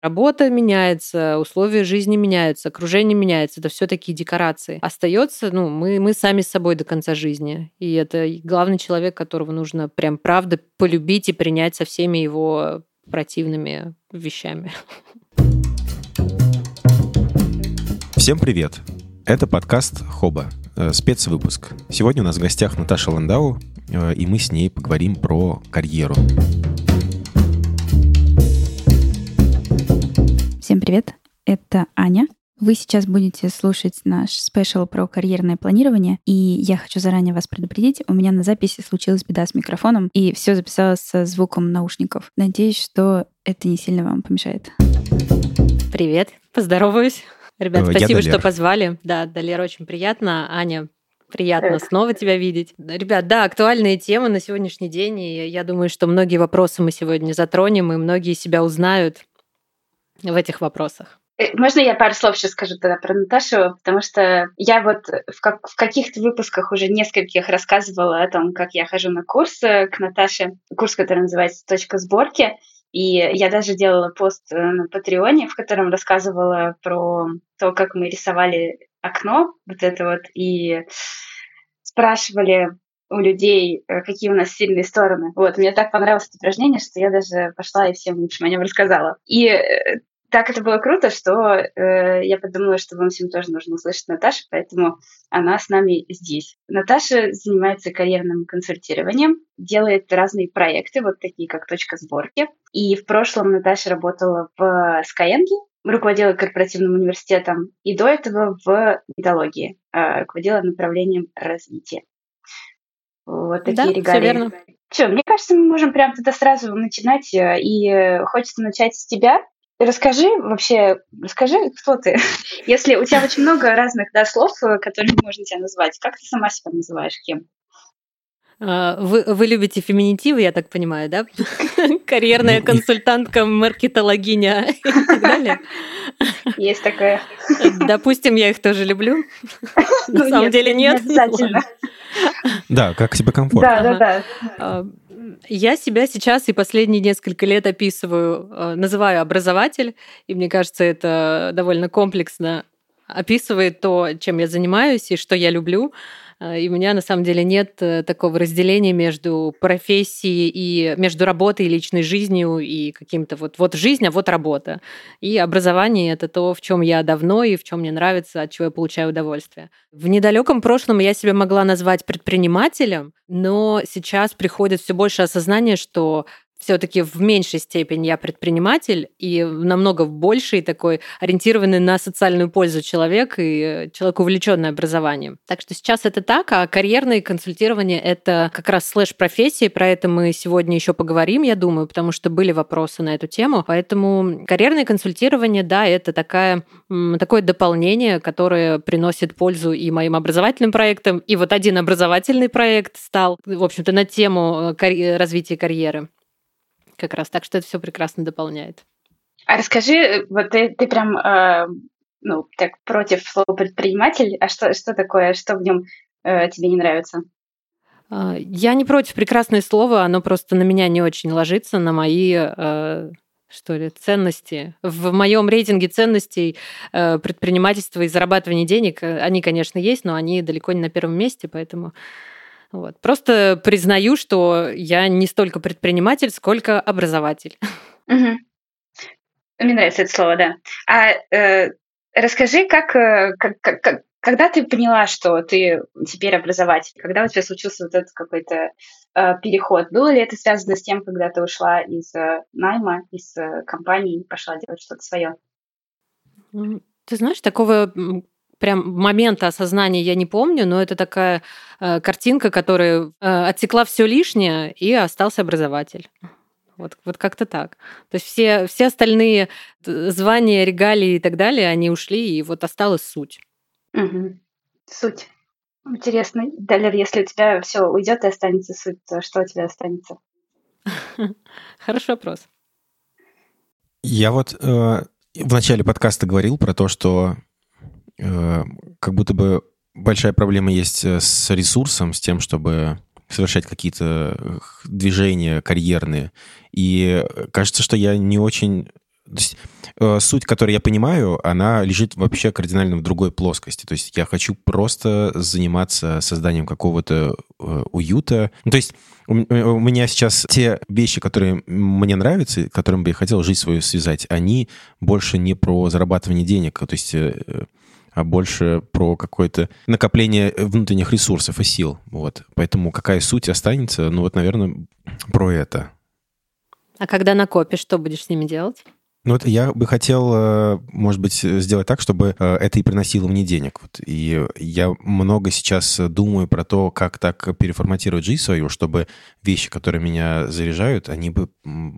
Работа меняется, условия жизни меняются, окружение меняется. Это все такие декорации. Остается, ну, мы, мы сами с собой до конца жизни. И это главный человек, которого нужно прям правда полюбить и принять со всеми его противными вещами. Всем привет! Это подкаст Хоба, э, спецвыпуск. Сегодня у нас в гостях Наташа Ландау, э, и мы с ней поговорим про карьеру. Всем привет, это Аня. Вы сейчас будете слушать наш спешл про карьерное планирование, и я хочу заранее вас предупредить, у меня на записи случилась беда с микрофоном, и все записалось со звуком наушников. Надеюсь, что это не сильно вам помешает. Привет, поздороваюсь. Ребят, э, спасибо, что позвали. Да, Далер, очень приятно. Аня, Приятно так. снова тебя видеть. Ребят, да, актуальные темы на сегодняшний день, и я думаю, что многие вопросы мы сегодня затронем, и многие себя узнают в этих вопросах? Э, можно я пару слов сейчас скажу тогда про Наташу, потому что я вот в, как, в каких-то выпусках уже нескольких рассказывала о том, как я хожу на курс к Наташе, курс, который называется «Точка сборки», и я даже делала пост э, на Патреоне, в котором рассказывала про то, как мы рисовали окно, вот это вот, и спрашивали, у людей, э, какие у нас сильные стороны. Вот, мне так понравилось это упражнение, что я даже пошла и всем, общем, о нем рассказала. И так это было круто, что э, я подумала, что вам всем тоже нужно услышать Наташу, поэтому она с нами здесь. Наташа занимается карьерным консультированием, делает разные проекты, вот такие как «Точка сборки». И в прошлом Наташа работала в Skyeng, руководила корпоративным университетом, и до этого в металлургии, э, руководила направлением развития. Вот такие да, регалии. Все верно. Все, мне кажется, мы можем прямо тогда сразу начинать. Э, и хочется начать с тебя. Расскажи вообще, расскажи, кто ты. Если у тебя очень много разных да, слов, э, которыми можно тебя назвать, как ты сама себя называешь, кем? А, вы, вы любите феминитивы, я так понимаю, да? Карьерная консультантка, маркетологиня и так далее. Есть такое. Допустим, я их тоже люблю. На ну, самом деле нет. обязательно. Да, как себе комфортно. Да, да, да. А, я себя сейчас и последние несколько лет описываю, а, называю образователь, и мне кажется, это довольно комплексно описывает то, чем я занимаюсь и что я люблю. А, и у меня на самом деле нет э, такого разделения между профессией и между работой и личной жизнью и каким-то вот вот жизнь, а вот работа. И образование это то, в чем я давно и в чем мне нравится, от чего я получаю удовольствие. В недалеком прошлом я себя могла назвать предпринимателем, но сейчас приходит все больше осознание, что все-таки в меньшей степени я предприниматель и намного в большей такой ориентированный на социальную пользу человек и человек увлеченный образованием. Так что сейчас это так, а карьерное консультирование это как раз слэш профессии, про это мы сегодня еще поговорим, я думаю, потому что были вопросы на эту тему. Поэтому карьерное консультирование, да, это такая, такое дополнение, которое приносит пользу и моим образовательным проектам, и вот один образовательный проект стал, в общем-то, на тему э, развития карьеры как раз. Так что это все прекрасно дополняет. А расскажи, вот ты, ты прям, э, ну, так против слова предприниматель, а что, что такое, что в нем э, тебе не нравится? А, я не против прекрасное слово, оно просто на меня не очень ложится, на мои э, что ли, ценности. В моем рейтинге ценностей э, предпринимательства и зарабатывания денег, э, они, конечно, есть, но они далеко не на первом месте, поэтому вот. Просто признаю, что я не столько предприниматель, сколько образователь. Угу. Мне нравится это слово, да. А э, расскажи, как, э, как, как, когда ты поняла, что ты теперь образователь? Когда у тебя случился вот этот какой-то э, переход? Было ли это связано с тем, когда ты ушла из э, найма, из э, компании и пошла делать что-то свое? Ты знаешь, такого прям момента осознания я не помню, но это такая э, картинка, которая э, отсекла все лишнее, и остался образователь. Вот, вот как-то так. То есть все, все остальные звания, регалии и так далее, они ушли, и вот осталась суть. Угу. Суть. Интересно. Далер, если у тебя все уйдет и останется суть, то что у тебя останется? Хороший вопрос. Я вот э, в начале подкаста говорил про то, что Э, как будто бы большая проблема есть э, с ресурсом, с тем, чтобы совершать какие-то движения карьерные. И кажется, что я не очень есть, э, суть, которую я понимаю, она лежит вообще кардинально в другой плоскости. То есть я хочу просто заниматься созданием какого-то э, уюта. Ну, то есть у, меня сейчас те вещи, которые мне нравятся, которым бы я хотел жизнь свою связать, они больше не про зарабатывание денег. То есть э, а больше про какое-то накопление внутренних ресурсов и сил. Вот. Поэтому какая суть останется? Ну вот, наверное, про это. А когда накопишь, что будешь с ними делать? Ну вот я бы хотел, э, может быть, сделать так, чтобы э, это и приносило мне денег. Вот. И я много сейчас думаю про то, как так переформатировать жизнь свою, чтобы вещи, которые меня заряжают, они бы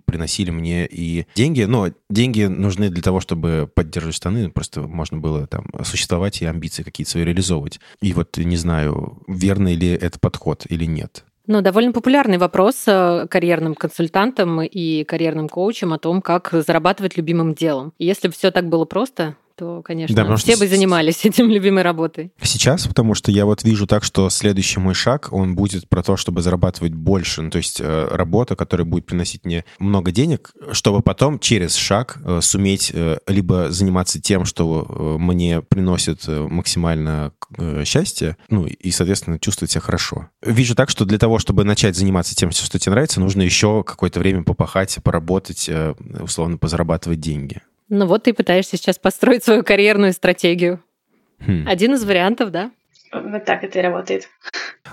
приносили мне и деньги. Но деньги нужны для того, чтобы поддерживать штаны. Просто можно было там существовать и амбиции какие-то свои реализовывать. И вот не знаю, верный ли это подход или нет. Ну, довольно популярный вопрос э, карьерным консультантам и карьерным коучам о том, как зарабатывать любимым делом. Если бы все так было просто, то, конечно, да, все бы занимались этим любимой работой. Сейчас, потому что я вот вижу так, что следующий мой шаг, он будет про то, чтобы зарабатывать больше, ну, то есть э, работа, которая будет приносить мне много денег, чтобы потом через шаг э, суметь э, либо заниматься тем, что э, мне приносит э, максимально э, счастье, ну и, соответственно, чувствовать себя хорошо. Вижу так, что для того, чтобы начать заниматься тем, что тебе нравится, нужно еще какое-то время попахать, поработать, э, условно, позарабатывать деньги. Ну вот ты пытаешься сейчас построить свою карьерную стратегию. Хм. Один из вариантов, да? Вот так это и работает.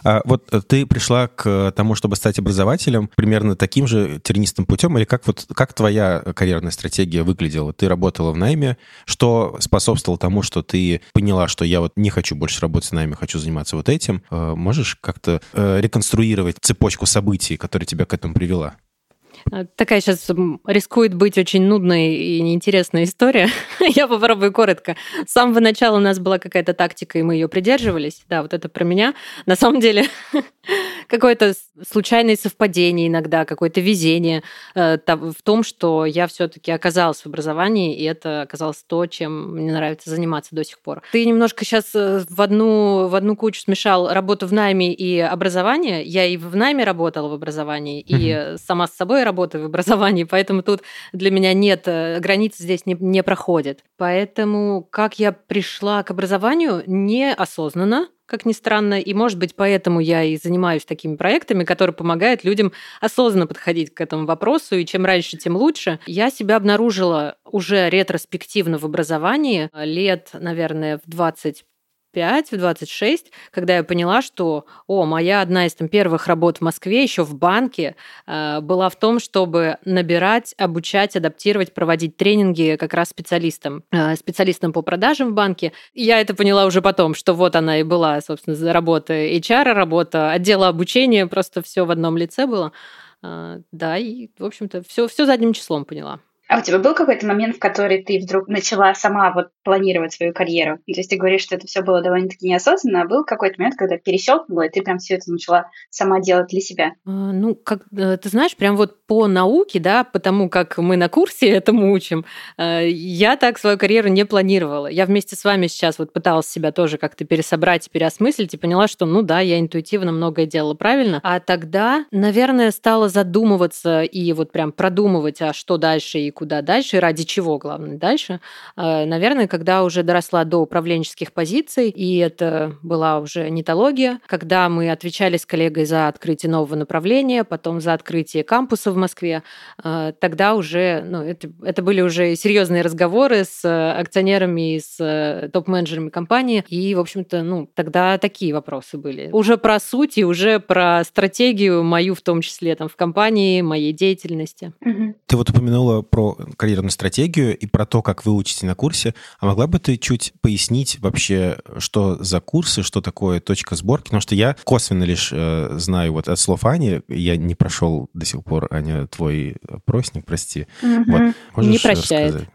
А вот ты пришла к тому, чтобы стать образователем, примерно таким же тернистым путем, или как вот как твоя карьерная стратегия выглядела? Ты работала в найме, что способствовало тому, что ты поняла, что я вот не хочу больше работать в найме, хочу заниматься вот этим. Э, можешь как-то э, реконструировать цепочку событий, которая тебя к этому привела? Э, такая сейчас рискует быть очень нудной и неинтересная история. Я попробую коротко. С самого начала у нас была какая-то тактика, и мы ее придерживались. Да, вот это про меня. На самом деле какое-то случайное совпадение иногда, какое-то везение э, в том, что я все-таки оказалась в образовании, и это оказалось то, чем мне нравится заниматься до сих пор. Ты немножко сейчас э, в одну, в одну кучу смешал работу в найме и образование. Я и в найме работала в образовании, и сама с собой работаю в образовании, поэтому тут для меня нет, э, границ здесь не, не проходит. Поэтому как я пришла к образованию неосознанно, как ни странно. И, может быть, поэтому я и занимаюсь такими проектами, которые помогают людям осознанно подходить к этому вопросу. И чем раньше, тем лучше. Я себя обнаружила уже ретроспективно в образовании лет, наверное, в 20 25, в 26, когда я поняла, что, о, моя одна из там, первых работ в Москве еще в банке э, была в том, чтобы набирать, обучать, адаптировать, проводить тренинги как раз специалистам, э, специалистам по продажам в банке. И я это поняла уже потом, что вот она и была, собственно, работа HR, работа отдела обучения, просто все в одном лице было. Э, да, и, в общем-то, все, все задним числом поняла. А у тебя был какой-то момент, в который ты вдруг начала сама вот планировать свою карьеру? То есть ты говоришь, что это все было довольно-таки неосознанно, а был какой-то момент, когда перещелкнуло, и ты прям все это начала сама делать для себя? А, ну, как э, ты знаешь, прям вот по науке, да, потому как мы на курсе этому учим, э, я так свою карьеру не планировала. Я вместе с вами сейчас вот пыталась себя тоже как-то пересобрать, переосмыслить и поняла, что, ну да, я интуитивно многое делала правильно. А тогда, наверное, стала задумываться и вот прям продумывать, а что дальше и куда дальше, и ради чего, главное, дальше. Э, наверное, когда уже доросла до управленческих позиций, и это была уже нетология, когда мы отвечали с коллегой за открытие нового направления, потом за открытие кампуса в Москве, э, тогда уже, ну, это, это были уже серьезные разговоры с акционерами и с топ-менеджерами компании, и, в общем-то, ну, тогда такие вопросы были. Уже про суть и уже про стратегию мою, в том числе, там, в компании, моей деятельности. Ты вот упомянула про карьерную стратегию и про то, как вы учите на курсе. А могла бы ты чуть пояснить вообще, что за курсы, что такое точка сборки? Потому что я косвенно лишь э, знаю вот от слов Ани, я не прошел до сих пор, Аня, твой опросник, прости. Угу. Вот, не прощает. Рассказать?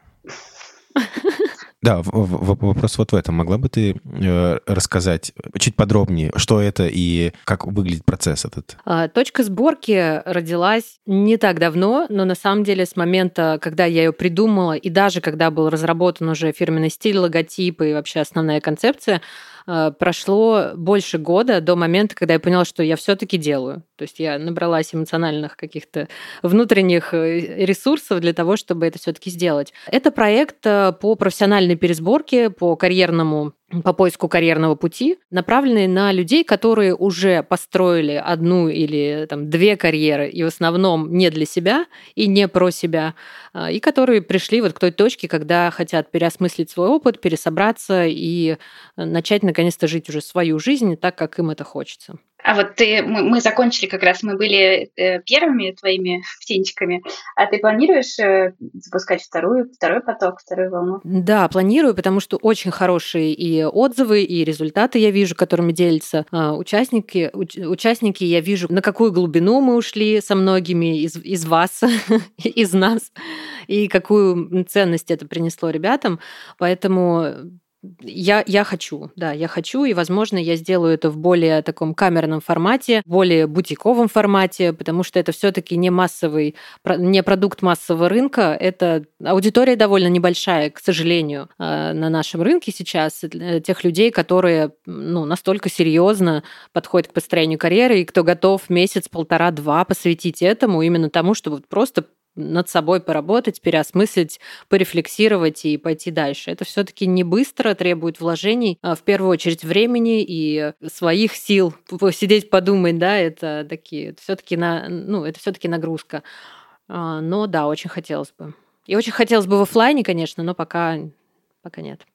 Да, вопрос вот в этом. Могла бы ты э, рассказать чуть подробнее, что это и как выглядит процесс этот? А, точка сборки родилась не так давно, но на самом деле с момента, когда я ее придумала, и даже когда был разработан уже фирменный стиль, логотип и вообще основная концепция, прошло больше года до момента, когда я поняла, что я все-таки делаю. То есть я набралась эмоциональных каких-то внутренних э, ресурсов для того, чтобы это все-таки сделать. Это проект по профессиональной пересборке, по карьерному по поиску карьерного пути, направленные на людей, которые уже построили одну или там, две карьеры, и в основном не для себя и не про себя, а, и которые пришли вот к той точке, когда хотят переосмыслить свой опыт, пересобраться и э, начать наконец-то жить уже свою жизнь так, как им это хочется. А вот ты, мы, мы закончили как раз, мы были э, первыми твоими птенчиками, а ты планируешь э, запускать вторую, второй поток, вторую волну? Да, планирую, потому что очень хорошие и отзывы, и результаты я вижу, которыми делятся э, участники. Уч, участники я вижу, на какую глубину мы ушли со многими из, из вас, из нас, и какую ценность это принесло ребятам. Поэтому я, я хочу, да, я хочу, и, возможно, я сделаю это в более таком камерном формате, более бутиковом формате, потому что это все-таки не массовый, не продукт массового рынка, это аудитория довольно небольшая, к сожалению, э, на нашем рынке сейчас, тех людей, которые ну, настолько серьезно подходят к построению карьеры, и кто готов месяц, полтора, два посвятить этому, именно тому, чтобы просто над собой поработать, переосмыслить, порефлексировать и пойти дальше. Это все-таки не быстро, требует вложений, а в первую очередь времени и своих сил. Сидеть, подумать, да, это такие, все-таки на, ну, это все-таки нагрузка. А, но да, очень хотелось бы. И очень хотелось бы в офлайне, конечно, но пока, пока нет.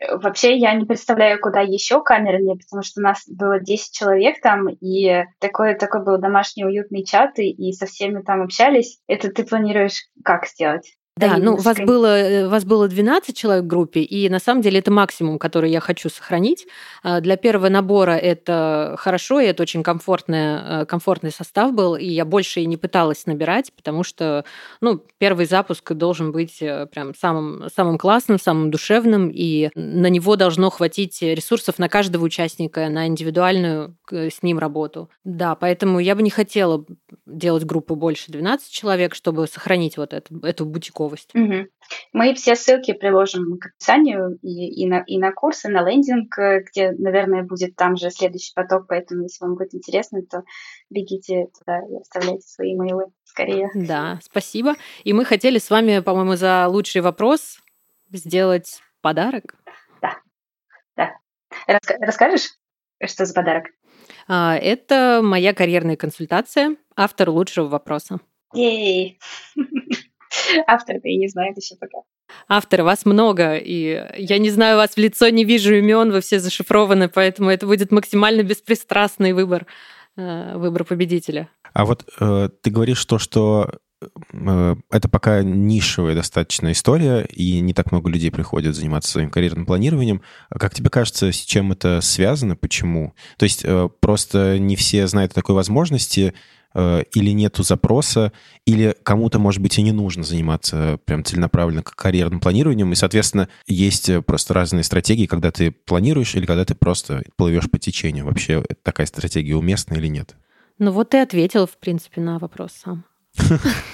Вообще я не представляю, куда еще камеры нет, потому что у нас было 10 человек там, и такой, такой был домашний уютный чат, и, и со всеми там общались. Это ты планируешь как сделать? Да, ну вас было, э, вас было 12 человек в группе, и на самом деле это максимум, который я хочу сохранить. А, для первого набора это хорошо, и это очень комфортный, э, комфортный состав был, и я больше и не пыталась набирать, потому что ну, первый запуск должен быть э, прям самым, самым классным, самым душевным, и на него должно хватить ресурсов на каждого участника, на индивидуальную с ним работу. Да, поэтому я бы не хотела делать группу больше 12 человек, чтобы сохранить вот эту, эту бутиковую новость. Угу. Мы все ссылки приложим к описанию и, и, на, и на курсы, на лендинг, э, где, наверное, будет там же следующий поток, поэтому если вам будет интересно, то бегите туда и оставляйте свои мейлы скорее. Да, спасибо. И мы хотели с вами, по-моему, за лучший вопрос сделать подарок. Да, да. Раска- расскажешь, что за подарок? А, это моя карьерная консультация, автор лучшего вопроса. Ей! Автор-то я не знаю еще пока. Автор, вас много, и я не знаю вас в лицо, не вижу имен, вы все зашифрованы, поэтому это будет максимально беспристрастный выбор, э, выбор победителя. А вот э, ты говоришь то, что э, это пока нишевая достаточно история, и не так много людей приходят заниматься своим карьерным планированием. Как тебе кажется, с чем это связано, почему? То есть э, просто не все знают о такой возможности, или нету запроса, или кому-то, может быть, и не нужно заниматься прям целенаправленно карьерным планированием, и, соответственно, есть э, просто разные стратегии, когда ты планируешь или когда ты просто плывешь по течению. Вообще такая стратегия уместна или нет? Ну вот ты ответил, в принципе, на вопрос сам.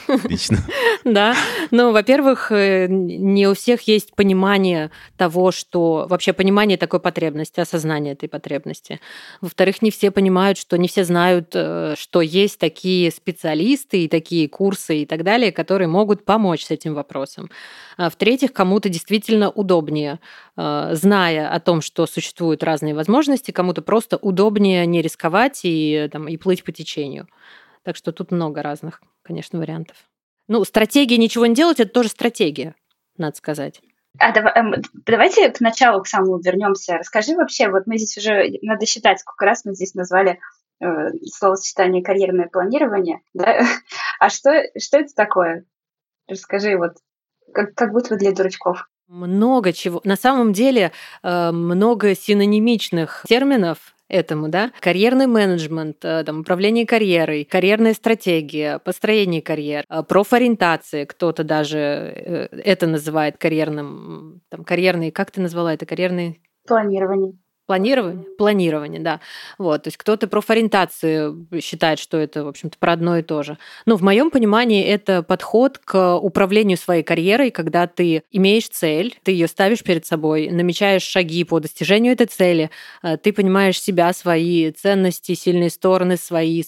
Отлично. Да. Ну, во-первых, э, не у всех есть понимание того, что... Вообще понимание такой потребности, осознание этой потребности. Во-вторых, не все понимают, что не все знают, э, что есть такие специалисты и такие курсы и так далее, которые могут помочь с этим вопросом. А в-третьих, кому-то действительно удобнее, э, зная о том, что существуют разные возможности, кому-то просто удобнее не рисковать и, там, и плыть по течению. Так что тут много разных, конечно, вариантов. Ну, стратегия ничего не делать, это тоже стратегия, надо сказать. А давай, эм, давайте к началу, к самому вернемся. Расскажи вообще, вот мы здесь уже, надо считать, сколько раз мы здесь назвали э, словосочетание карьерное планирование, да? А что, что это такое? Расскажи, вот, как, как будто бы для дурачков. Много чего. На самом деле э, много синонимичных терминов, этому, да. Карьерный менеджмент, э, там, управление карьерой, карьерная стратегия, построение карьер, э, профориентация, кто-то даже э, это называет карьерным, там, карьерный, как ты назвала это, карьерный... Планирование. Планирование? Планирование, да. Вот, то есть кто-то профориентацию считает, что это, в общем-то, про одно и то же. Но в моем понимании это подход к управлению своей карьерой, когда ты имеешь цель, ты ее ставишь перед собой, намечаешь шаги по достижению этой цели, э, ты понимаешь себя, свои ценности, сильные стороны, свои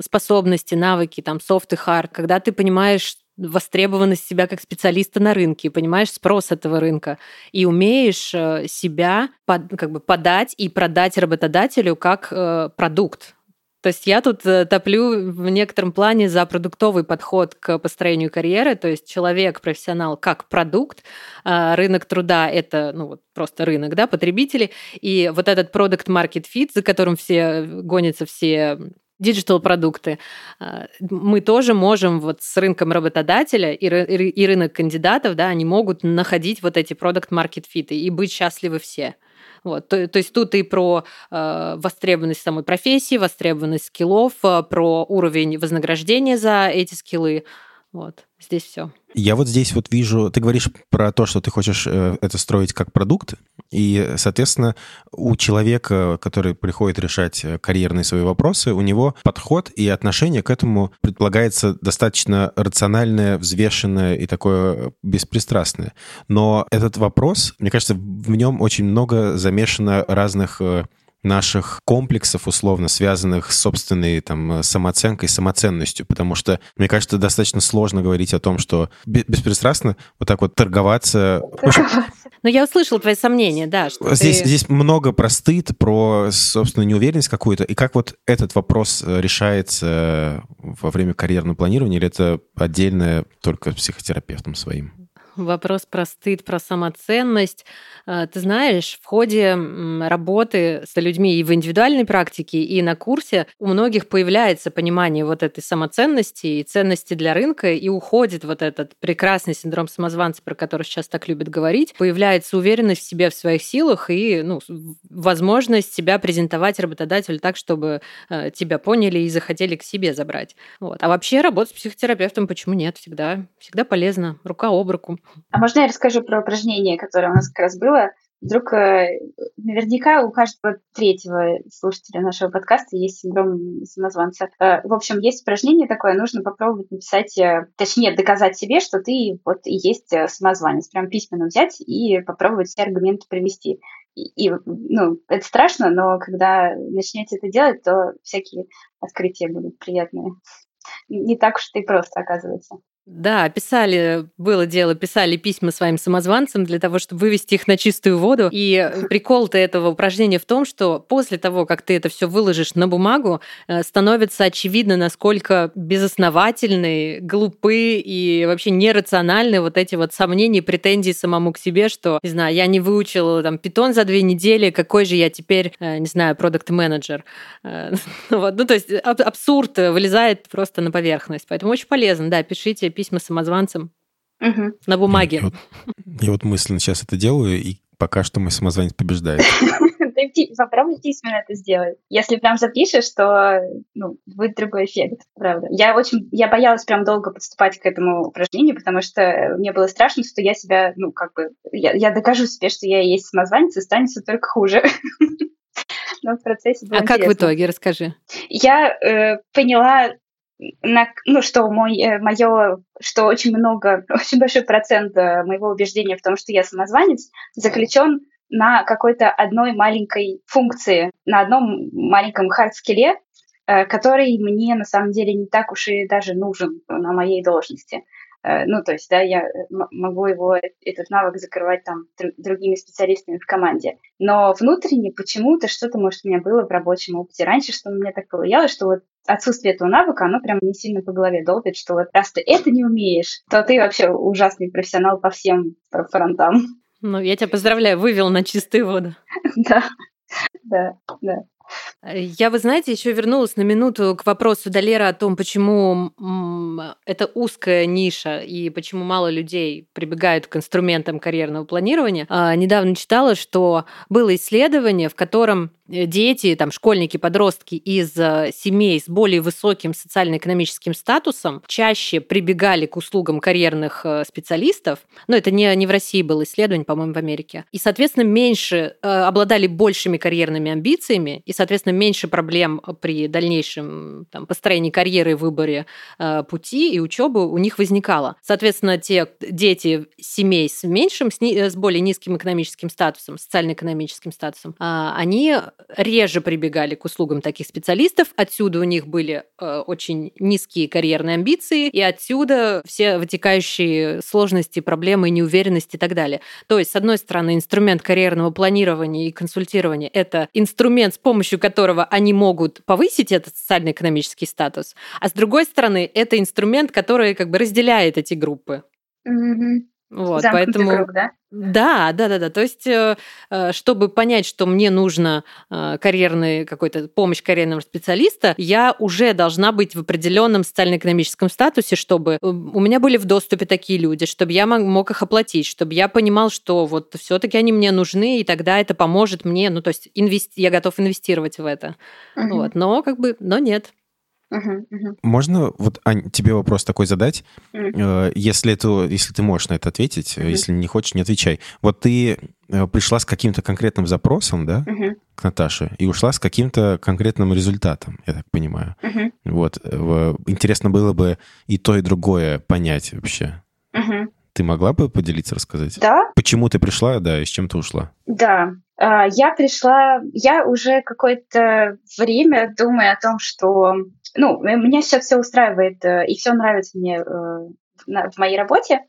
способности, навыки, там, софт и хард, когда ты понимаешь, востребованность себя как специалиста на рынке, понимаешь спрос этого рынка. И умеешь э, себя под, как бы подать и продать работодателю как э, продукт. То есть я тут э, топлю в некотором плане за продуктовый подход к построению карьеры, то есть человек, профессионал как продукт, а рынок труда — это ну, вот просто рынок, да, потребители, и вот этот product market fit, за которым все гонятся все digital-продукты, а, мы тоже можем вот с рынком работодателя и, и рынок кандидатов, да, они могут находить вот эти product-market-fit ы и быть счастливы все. Вот. То, то есть тут и про э, востребованность самой профессии, востребованность скиллов, э, про уровень вознаграждения за эти скиллы. Вот, здесь все. Я вот здесь вот вижу, ты говоришь про то, что ты хочешь э, это строить как продукт, и, соответственно, у человека, который приходит решать э, карьерные свои вопросы, у него подход и отношение к этому предполагается достаточно рациональное, взвешенное и такое беспристрастное. Но этот вопрос, мне кажется, в нем очень много замешано разных э, наших комплексов, условно, связанных с собственной там, самооценкой, самоценностью, потому что, мне кажется, достаточно сложно говорить о том, что беспристрастно вот так вот торговаться. Но я услышал твои сомнения, да. Что здесь, ты... здесь много про стыд, про, собственно, неуверенность какую-то, и как вот этот вопрос решается во время карьерного планирования, или это отдельное только психотерапевтом своим? Вопрос про стыд, про самоценность. А, ты знаешь, в ходе работы с людьми и в индивидуальной практике, и на курсе у многих появляется понимание вот этой самоценности и ценности для рынка, и уходит вот этот прекрасный синдром самозванца, про который сейчас так любят говорить. Появляется уверенность в себе, в своих силах и ну, возможность себя презентовать работодателю так, чтобы э, тебя поняли и захотели к себе забрать. Вот. А вообще работать с психотерапевтом почему нет? Всегда, всегда полезно. Рука об руку. А можно я расскажу про упражнение, которое у нас как раз было? Вдруг э, наверняка у каждого третьего слушателя нашего подкаста есть синдром самозванца. Э, в общем, есть упражнение такое, нужно попробовать написать, э, точнее, доказать себе, что ты вот и есть самозванец. Прям письменно взять и попробовать все аргументы привести. И, и ну, это страшно, но когда начнете это делать, то всякие открытия будут приятные. Не так уж и просто, оказывается. Да, писали, было дело, писали письма своим самозванцам для того, чтобы вывести их на чистую воду. И прикол-то этого упражнения в том, что после того, как ты это все выложишь на бумагу, э, становится очевидно, насколько безосновательны, глупы и вообще нерациональны вот эти вот сомнения претензии самому к себе, что, не знаю, я не выучил там питон за две недели, какой же я теперь, э, не знаю, продукт-менеджер. Э, вот. Ну, то есть абсурд вылезает просто на поверхность. Поэтому очень полезно, да, пишите письма самозванцам угу. на бумаге. Я вот, я вот мысленно сейчас это делаю, и пока что мой самозванец побеждает. Ты попробуй письменно это сделать. Если прям запишешь, то ну, будет другой эффект, правда. Я очень, я боялась прям долго подступать к этому упражнению, потому что мне было страшно, что я себя, ну, как бы, я, я докажу себе, что я есть самозванец, и станется только хуже. Но в процессе было А интересно. как в итоге, расскажи. Я э, поняла на, ну, что мой, э, мое, что очень много, очень большой процент э, моего убеждения в том, что я самозванец, заключен на какой-то одной маленькой функции, на одном маленьком хард-скилле, э, который мне на самом деле не так уж и даже нужен на моей должности. Ну, то есть, да, я могу его, этот навык закрывать там другими специалистами в команде. Но внутренне почему-то что-то, может, у меня было в рабочем опыте раньше, что у меня так повлияло, что вот отсутствие этого навыка, оно прям не сильно по голове долбит, что вот раз ты это не умеешь, то ты вообще ужасный профессионал по всем фронтам. Ну, я тебя поздравляю, вывел на чистую воду. Да, да, да. Я, вы знаете, еще вернулась на минуту к вопросу Далера о том, почему это узкая ниша и почему мало людей прибегают к инструментам карьерного планирования. А, недавно читала, что было исследование, в котором дети, там, школьники, подростки из э, семей с более высоким социально-экономическим статусом чаще прибегали к услугам карьерных э, специалистов. Но это не, не в России было исследование, по-моему, в Америке. И, соответственно, меньше э, обладали большими карьерными амбициями, и, соответственно, меньше проблем при дальнейшем там, построении карьеры и выборе пути и учебы у них возникало. Соответственно, те дети семей с меньшим, с, с более низким экономическим статусом, социально-экономическим статусом, а, они реже прибегали к услугам таких специалистов. Отсюда у них были э, очень низкие карьерные амбиции, и отсюда все вытекающие сложности, проблемы, неуверенность и так далее. То есть, с одной стороны, инструмент карьерного планирования и консультирования – это инструмент, с помощью которого они могут повысить этот социально-экономический статус, а с другой стороны, это инструмент, который как бы разделяет эти группы. Mm-hmm. Вот, поэтому... круг, да? Да, да, да, да. То есть, э, э, чтобы понять, что мне нужно э, карьерный какой-то помощь карьерного специалиста, я уже должна быть в определенном социально-экономическом статусе, чтобы у меня были в доступе такие люди, чтобы я мог их оплатить, чтобы я понимал, что вот все-таки они мне нужны, и тогда это поможет мне. Ну, то есть инвести... я готов инвестировать в это. Угу. Вот. Но как бы, но нет. Можно вот Ань, тебе вопрос такой задать, uh если это, если ты можешь на это ответить, uh если не хочешь, не отвечай. Вот ты э, пришла с каким-то конкретным запросом, да, к Наташе, и ушла с каким-то конкретным результатом, я так понимаю. Вот интересно было бы и то и другое понять вообще. Ты могла бы поделиться, рассказать? Да. Почему ты пришла, да, и с чем ты ушла? Да, а, я пришла, я уже какое-то время думаю о том, что ну, меня сейчас все устраивает, э, и все нравится мне э, в моей работе,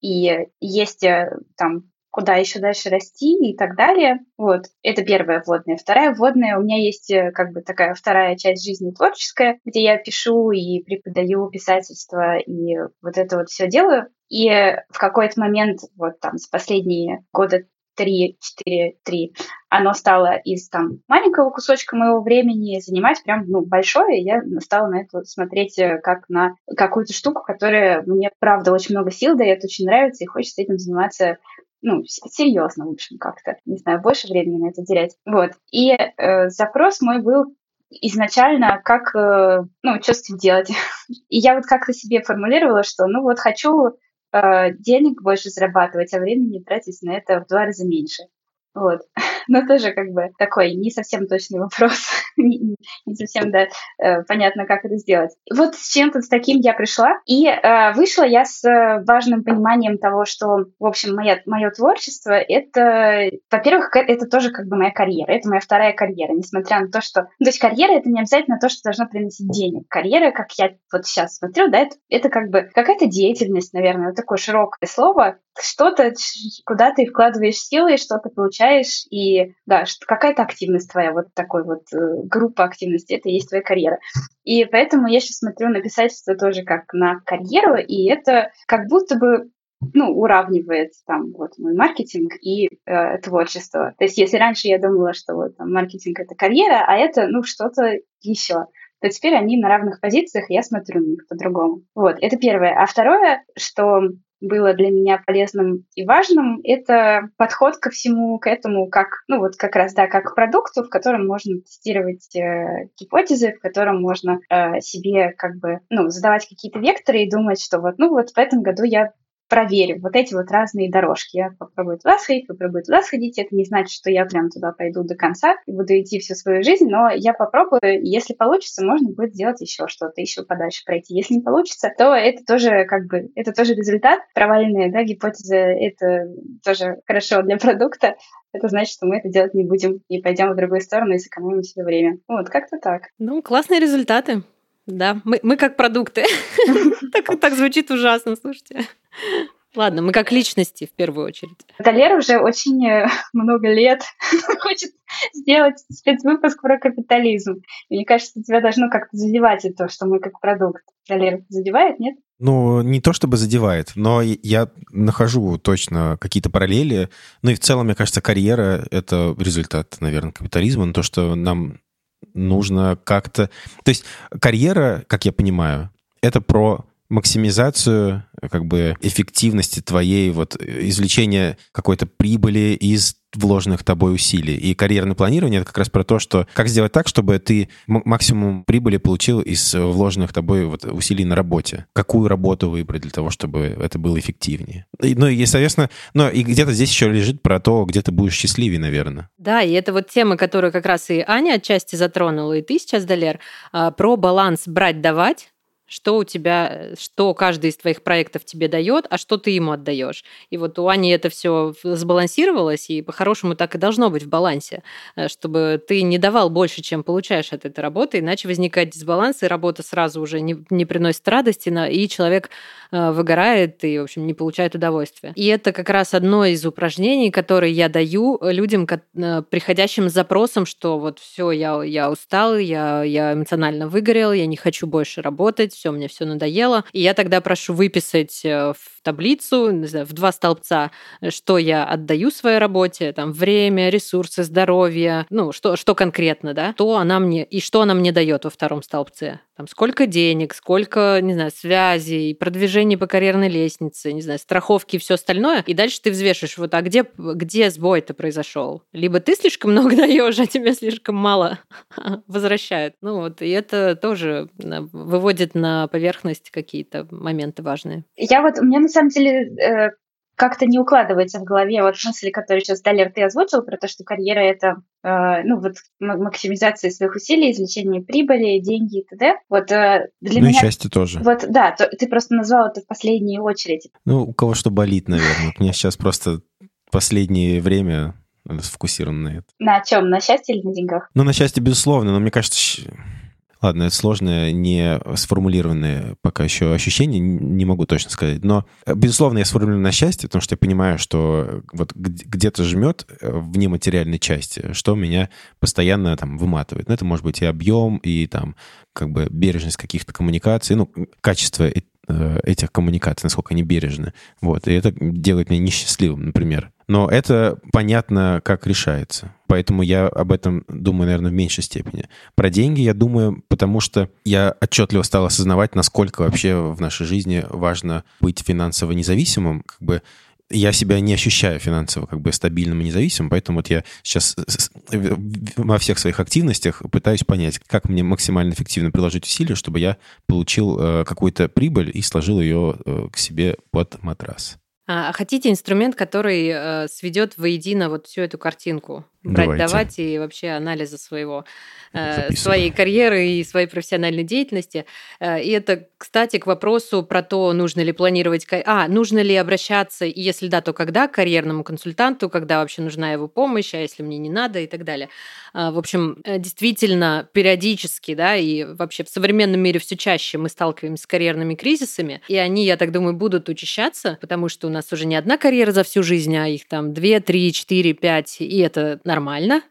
и есть э, там куда еще дальше расти и так далее. Вот, это первая вводная. Вторая вводная, у меня есть как бы такая вторая часть жизни творческая, где я пишу и преподаю писательство, и вот это вот все делаю. И в какой-то момент, вот там, с последние года 3, 4, 3, оно стало из там маленького кусочка моего времени занимать прям ну, большое. И я стала на это смотреть э, как на какую-то штуку, которая мне, правда, очень много сил дает, очень нравится, и хочется этим заниматься ну, серьезно, в общем, как-то, не знаю, больше времени на это терять. Вот. И э, запрос мой был изначально, как, э, ну, что с этим делать. И я вот как-то себе формулировала, что, ну, вот хочу денег больше зарабатывать, а времени тратить на это в два раза меньше. Вот. Но тоже как бы такой не совсем точный вопрос. не, совсем, да, э, понятно, как это сделать. Вот с чем-то с таким я пришла. И э, вышла я с важным пониманием того, что, в общем, моя, мое творчество — это, во-первых, это тоже как бы моя карьера. Это моя вторая карьера, несмотря на то, что... Ну, то есть карьера — это не обязательно то, что должно приносить денег. Карьера, как я вот сейчас смотрю, да, это, это как бы какая-то деятельность, наверное, вот такое широкое слово, что-то, куда ты вкладываешь силы, что-то получаешь, и да, какая-то активность твоя, вот такой вот э, группа активности, это и есть твоя карьера. И поэтому я сейчас смотрю на писательство тоже как на карьеру, и это как будто бы ну, уравнивает там вот мой маркетинг и э, творчество. То есть если раньше я думала, что вот там, маркетинг это карьера, а это ну что-то еще, то теперь они на равных позициях, я смотрю на них по-другому. Вот, это первое. А второе, что было для меня полезным и важным, это подход ко всему, к этому, как, ну вот как раз, да, как к продукту, в котором можно тестировать э, гипотезы, в котором можно э, себе как бы, ну, задавать какие-то векторы и думать, что вот, ну вот в этом году я проверю вот эти вот разные дорожки. Я попробую туда сходить, попробую туда сходить. Это не значит, что я прям туда пойду до конца и буду идти всю свою жизнь, но я попробую, и если получится, можно будет сделать еще что-то, еще подальше пройти. Если не получится, то это тоже как бы, это тоже результат. Провальная, да, гипотеза, это тоже хорошо для продукта. Это значит, что мы это делать не будем и пойдем в другую сторону и сэкономим себе время. Вот, как-то так. Ну, классные результаты. Да, мы, мы как продукты. так, так звучит ужасно, слушайте. Ладно, мы как личности в первую очередь. Далер уже очень э, много лет хочет сделать спецвыпуск про капитализм. И мне кажется, тебя должно как-то задевать это, что мы как продукт. Далер задевает, нет? Ну, не то чтобы задевает, но я нахожу точно какие-то параллели. Ну и в целом, мне кажется, карьера — это результат, наверное, капитализма. Но то, что нам нужно как-то... То есть карьера, как я понимаю, это про максимизацию как бы эффективности твоей, вот извлечения какой-то прибыли из вложенных тобой усилий. И карьерное планирование — это как раз про то, что как сделать так, чтобы ты максимум прибыли получил из вложенных тобой вот усилий на работе. Какую работу выбрать для того, чтобы это было эффективнее. Ну и, соответственно, ну и где-то здесь еще лежит про то, где ты будешь счастливее, наверное. Да, и это вот тема, которую как раз и Аня отчасти затронула, и ты сейчас, Далер, а, про баланс брать-давать, что у тебя, что каждый из твоих проектов тебе дает, а что ты ему отдаешь. И вот у Ани это все сбалансировалось, и по-хорошему так и должно быть в балансе, э, чтобы ты не давал больше, чем получаешь от этой работы, иначе возникает дисбаланс, и работа сразу уже не, не приносит радости, и человек э, выгорает и, в общем, не получает удовольствия. И это как раз одно из упражнений, которые я даю людям, э, приходящим с запросом, что вот все, я, я устал, я, я эмоционально выгорел, я не хочу больше работать, все, мне все надоело. И я тогда прошу выписать э, в таблицу, не знаю, в два столбца, что я отдаю своей работе, там, время, ресурсы, здоровье, ну, что, что конкретно, да, то она мне, и что она мне дает во втором столбце. Там, сколько денег, сколько, не знаю, связей, продвижений по карьерной лестнице, не знаю, страховки и все остальное. И дальше ты взвешиваешь, вот, а где, где сбой-то произошел? Либо ты слишком много даешь, а тебе слишком мало возвращают. Ну вот, и это тоже выводит на поверхность какие-то моменты важные. Я вот, у меня на самом деле э, как-то не укладывается в голове вот мысли, которые сейчас, Далер, ты озвучил, про то, что карьера — это э, ну, вот максимизация своих усилий, извлечение прибыли, деньги и т.д. Вот э, для ну меня... и счастье тоже. Вот, да, то, ты просто назвал это в последнюю очередь. Ну, у кого что болит, наверное. У меня сейчас просто последнее время сфокусировано на это. На чем? На счастье или на деньгах? Ну, на счастье, безусловно, но мне кажется, Ладно, это сложное, не сформулированное пока еще ощущение, не могу точно сказать. Но, безусловно, я сформулирую на счастье, потому что я понимаю, что вот где-то жмет э, в нематериальной части, что меня постоянно там выматывает. Ну, это может быть и объем, и там как бы бережность каких-то коммуникаций, ну, качество э, этих коммуникаций, насколько они бережны. Вот, и это делает меня несчастливым, например. Но это понятно, как решается. Поэтому я об этом думаю, наверное, в меньшей степени. Про деньги я думаю, потому что я отчетливо стал осознавать, насколько вообще в нашей жизни важно быть финансово независимым. Как бы я себя не ощущаю финансово как бы стабильным и независимым, поэтому вот я сейчас во всех своих активностях пытаюсь понять, как мне максимально эффективно приложить усилия, чтобы я получил э, какую-то прибыль и сложил ее э, к себе под матрас. А, а хотите инструмент, который э, сведет воедино вот всю эту картинку? Брать, Давайте. давать и вообще анализа своего, э, своей карьеры и своей профессиональной деятельности. Э, и это, кстати, к вопросу про то, нужно ли планировать... А, нужно ли обращаться, и если да, то когда, к карьерному консультанту, когда вообще нужна его помощь, а если мне не надо и так далее. Э, в общем, э, действительно, периодически, да, и вообще в современном мире все чаще мы сталкиваемся с карьерными кризисами, и они, я так думаю, будут учащаться, потому что у нас уже не одна карьера за всю жизнь, а их там две, три, четыре, пять, и это нормально.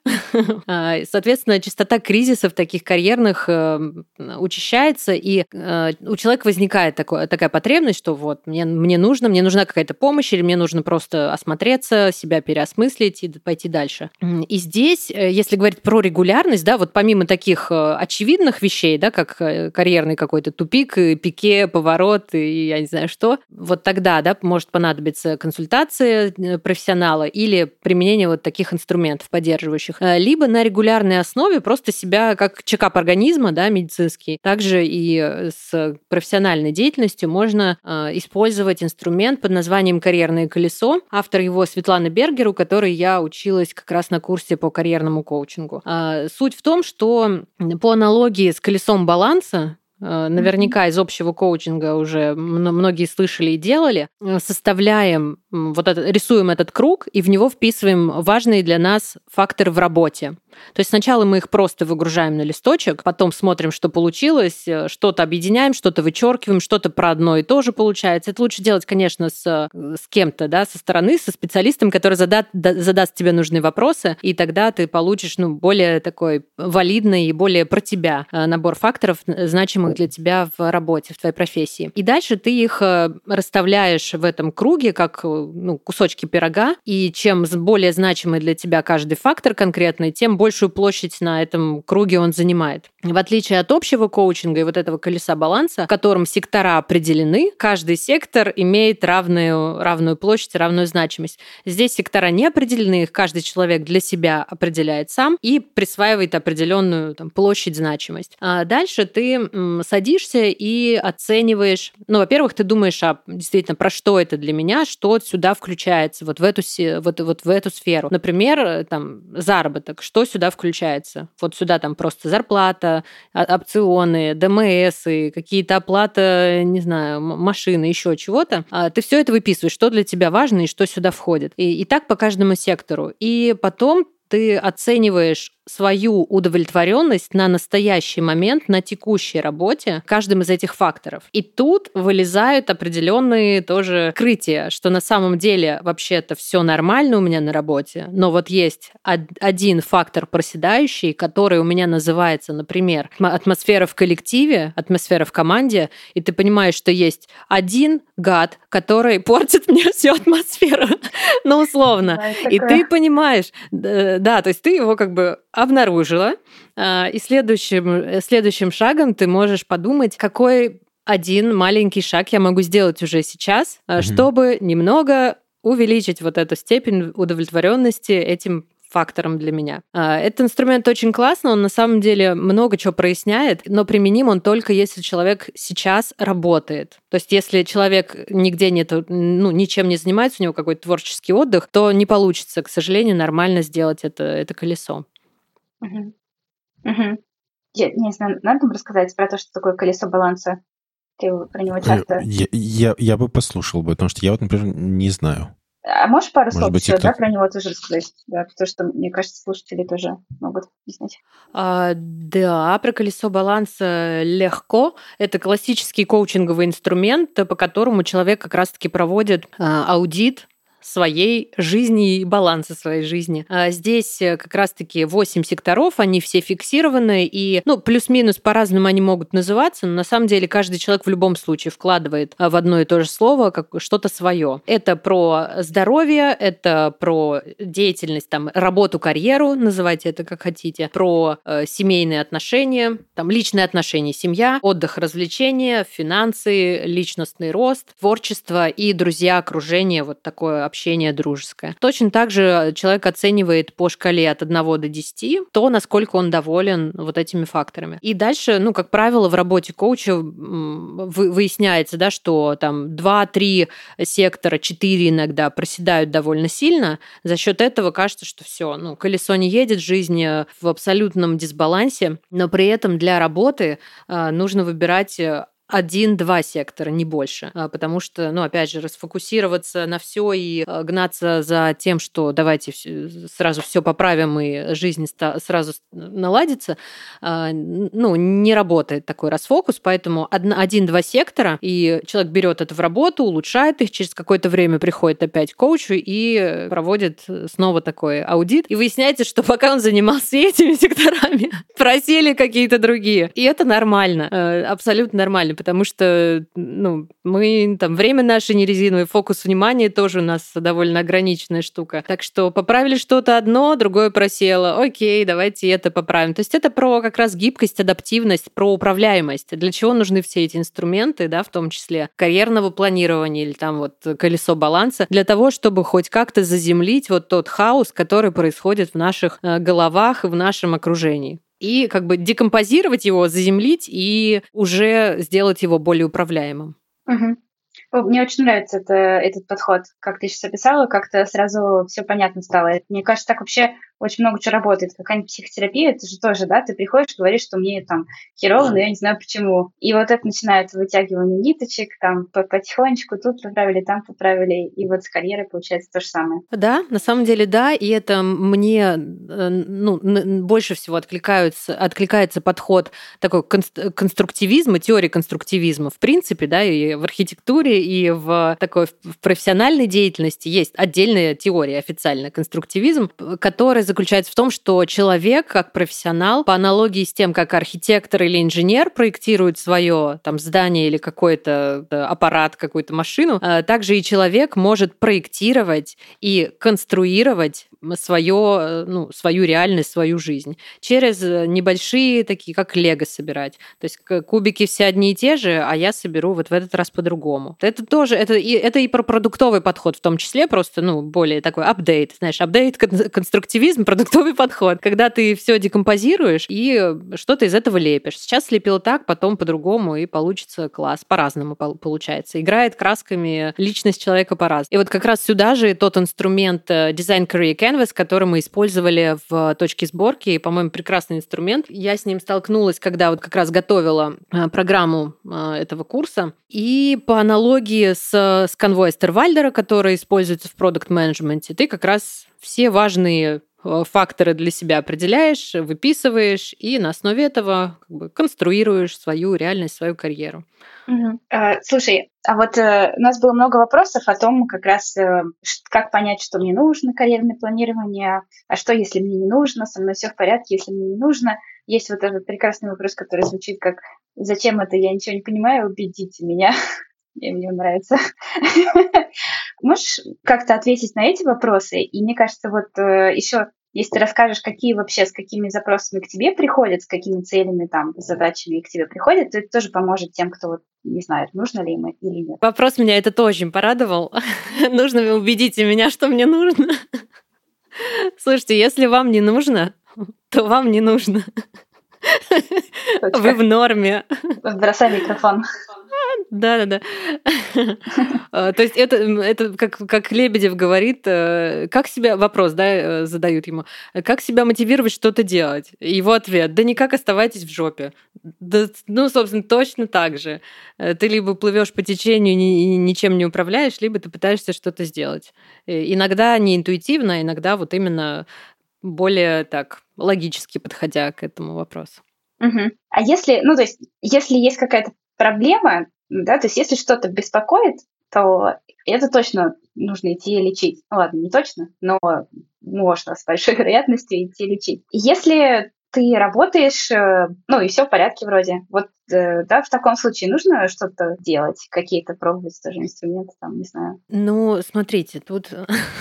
А, соответственно, частота кризисов таких карьерных э, учащается, и э, у человека возникает такое, такая потребность, что вот мне, мне нужно, мне нужна какая-то помощь, или мне нужно просто осмотреться, себя переосмыслить и пойти дальше. И здесь, э, если говорить про регулярность, да, вот помимо таких очевидных вещей, да, как карьерный какой-то тупик, пике, поворот и я не знаю что, вот тогда, да, может понадобиться консультация профессионала или применение вот таких инструментов поддерживающих, э, либо на регулярной основе просто себя как чекап организма, да, медицинский. Также и э, с профессиональной деятельностью можно э, использовать инструмент под названием «Карьерное колесо». Автор его Светлана Бергер, у которой я училась как раз на курсе по карьерному коучингу. Суть в том, что по аналогии с колесом баланса, наверняка из общего коучинга уже многие слышали и делали, составляем вот это, рисуем этот круг и в него вписываем важные для нас факторы в работе. То есть сначала мы их просто выгружаем на листочек, потом смотрим, что получилось, э, что-то объединяем, что-то вычеркиваем, что-то про одно и то же получается. Это лучше делать, конечно, с, с кем-то, да, со стороны, со специалистом, который задат, задаст тебе нужные вопросы, и тогда ты получишь ну, более такой валидный и более про тебя э, набор факторов, значимых для тебя в работе, в твоей профессии. И дальше ты их э, расставляешь в этом круге, как ну, кусочки пирога, и чем более значимый для тебя каждый фактор конкретный, тем большую площадь на этом круге он занимает. В отличие от общего коучинга и вот этого колеса баланса, в котором сектора определены, каждый сектор имеет равную, равную площадь, равную значимость. Здесь сектора не определены, их каждый человек для себя определяет сам и присваивает определенную там, площадь, значимость. А дальше ты садишься и оцениваешь, ну, во-первых, ты думаешь, а действительно, про что это для меня, что сюда включается, вот в эту, вот, вот в эту сферу. Например, там, заработок, что сюда включается? Вот сюда там просто зарплата, опционы, ДМС, какие-то оплата, не знаю, машины, еще чего-то, а ты все это выписываешь, что для тебя важно и что сюда входит. И, и так по каждому сектору. И потом ты оцениваешь свою удовлетворенность на настоящий момент, на текущей работе каждым из этих факторов. И тут вылезают определенные тоже крытия, что на самом деле вообще-то все нормально у меня на работе, но вот есть один фактор проседающий, который у меня называется, например, атмосфера в коллективе, атмосфера в команде, и ты понимаешь, что есть один гад, который портит мне всю атмосферу, ну условно. И ты понимаешь, да, то есть ты его как бы обнаружила, а, и следующим, э, следующим шагом ты можешь подумать, какой один маленький шаг я могу сделать уже сейчас, mm чтобы немного увеличить вот эту степень удовлетворенности этим фактором для меня. А, этот инструмент очень классный, он на самом деле много чего проясняет, но применим он только если человек сейчас работает. То есть если человек нигде нет, ну, ничем не занимается, у него какой-то творческий отдых, то не получится, к сожалению, нормально сделать это, это колесо. Угу. Угу. Я не знаю, надо вам рассказать про то, что такое колесо баланса? Ты про него э, часто... Я, я, я бы послушал бы, потому что я вот, например, не знаю. А можешь пару Может слов быть, еще, да, про него тоже рассказать? Да, потому что, мне кажется, слушатели тоже могут объяснить. А, да, про колесо баланса легко. Это классический коучинговый инструмент, по которому человек как раз-таки проводит а, аудит своей жизни и баланса своей жизни. А здесь э, как раз-таки 8 секторов, они все фиксированы, и, ну, плюс-минус по-разному они могут называться, но на самом деле каждый человек в любом случае вкладывает а, в одно и то же слово как что-то свое. Это про здоровье, это про деятельность, там, работу, карьеру, называйте это как хотите, про э, семейные отношения, там, личные отношения, семья, отдых, развлечения, финансы, личностный рост, творчество и друзья, окружение, вот такое общение дружеское. Точно так же человек оценивает по шкале от 1 до 10 то, насколько он доволен вот этими факторами. И дальше, ну, как правило, в работе коуча выясняется, да, что там 2-3 сектора, 4 иногда проседают довольно сильно. За счет этого кажется, что все, ну, колесо не едет, жизнь э, в абсолютном дисбалансе, но при этом для работы э, нужно выбирать э, один-два сектора, не больше. А, потому что, ну, опять же, расфокусироваться на все и а, гнаться за тем, что давайте сразу все поправим и жизнь сразу наладится, а, ну, не работает такой расфокус, поэтому один-два сектора, и человек берет это в работу, улучшает их, через какое-то время приходит опять к коучу и проводит снова такой аудит, и выясняется, что пока он занимался этими секторами, просели какие-то другие. И это нормально, абсолютно нормально потому что ну, мы там время наше не резиновый, фокус внимания тоже у нас довольно ограниченная штука. Так что поправили что-то одно, другое просело. Окей, давайте это поправим. То есть это про как раз гибкость, адаптивность, про управляемость. Для чего нужны все эти инструменты, да, в том числе карьерного планирования или там вот колесо баланса, для того, чтобы хоть как-то заземлить вот тот хаос, который происходит в наших э, головах и в нашем окружении и как бы декомпозировать его, заземлить и уже сделать его более управляемым. Угу. Мне очень нравится это, этот подход, как ты сейчас описала, как-то сразу все понятно стало. Мне кажется, так вообще очень много чего работает. Какая-нибудь психотерапия, это же тоже, да, ты приходишь, говоришь, что мне там херово, но я не знаю почему. И вот это начинает вытягивание ниточек, там потихонечку тут поправили, там поправили, и вот с карьерой получается то же самое. Да, на самом деле да, и это мне э, ну, больше всего откликаются, откликается подход такой конструктивизма, теории конструктивизма в принципе, да, и в архитектуре, и в такой в профессиональной деятельности есть отдельная теория официально конструктивизм, которая заключается в том, что человек как профессионал по аналогии с тем, как архитектор или инженер проектирует свое там здание или какой-то э, аппарат, какую-то машину, э, также и человек может проектировать и конструировать свое, э, ну, свою реальность, свою жизнь через небольшие такие, как лего собирать. То есть кубики все одни и те же, а я соберу вот в этот раз по-другому. Это тоже, это и, это и про продуктовый подход в том числе, просто, ну, более такой апдейт, знаешь, апдейт, конструктивизм, продуктовый подход, когда ты все декомпозируешь и что-то из этого лепишь. Сейчас слепил так, потом по-другому, и получится класс. По-разному получается. Играет красками личность человека по-разному. И вот как раз сюда же тот инструмент э, Design Career Canvas, который мы использовали в точке сборки, и, по-моему, прекрасный инструмент. Я с ним столкнулась, когда вот как раз готовила э, программу э, этого курса. И по аналогии с, с конвой Эстервальдера, который используется в продукт менеджменте ты как раз все важные Э, факторы для себя определяешь, выписываешь и на основе этого как бы, конструируешь свою реальность, свою карьеру. Угу. Слушай, а вот э, у нас было много вопросов о том, как раз э, как понять, что мне нужно карьерное планирование, а что, если мне не нужно, со мной все в порядке, если мне не нужно. Есть вот этот прекрасный вопрос, который звучит как «Зачем это? Я ничего не понимаю, убедите меня». И мне нравится. Можешь как-то ответить на эти вопросы? И мне кажется, вот э, еще если ты расскажешь, какие вообще, с какими запросами к тебе приходят, с какими целями, там, задачами к тебе приходят, то это тоже поможет тем, кто вот не знает, нужно ли им или нет. Вопрос меня это очень порадовал. нужно вы убедите меня, что мне нужно. Слушайте, если вам не нужно, то вам не нужно. Вы в норме. Бросай микрофон. Да-да-да. А, то есть это, это как, как Лебедев говорит, э, как себя, вопрос, да, э, задают ему, как себя мотивировать что-то делать? Его ответ, да никак оставайтесь в жопе. Да, ну, собственно, точно так же. Э, ты либо плывешь по течению и ничем не управляешь, либо ты пытаешься что-то сделать. Иногда не интуитивно, а иногда вот именно более так логически подходя к этому вопросу. Угу. А если, ну, то есть, если есть какая-то проблема, да, то есть если что-то беспокоит, то это точно нужно идти лечить. Ладно, не точно, но можно с большой вероятностью идти лечить. Если ты работаешь, э, ну и все в порядке вроде. Вот, э, да, в таком случае нужно что-то делать, какие-то пробовать тоже инструменты, там, не знаю. Ну, смотрите, тут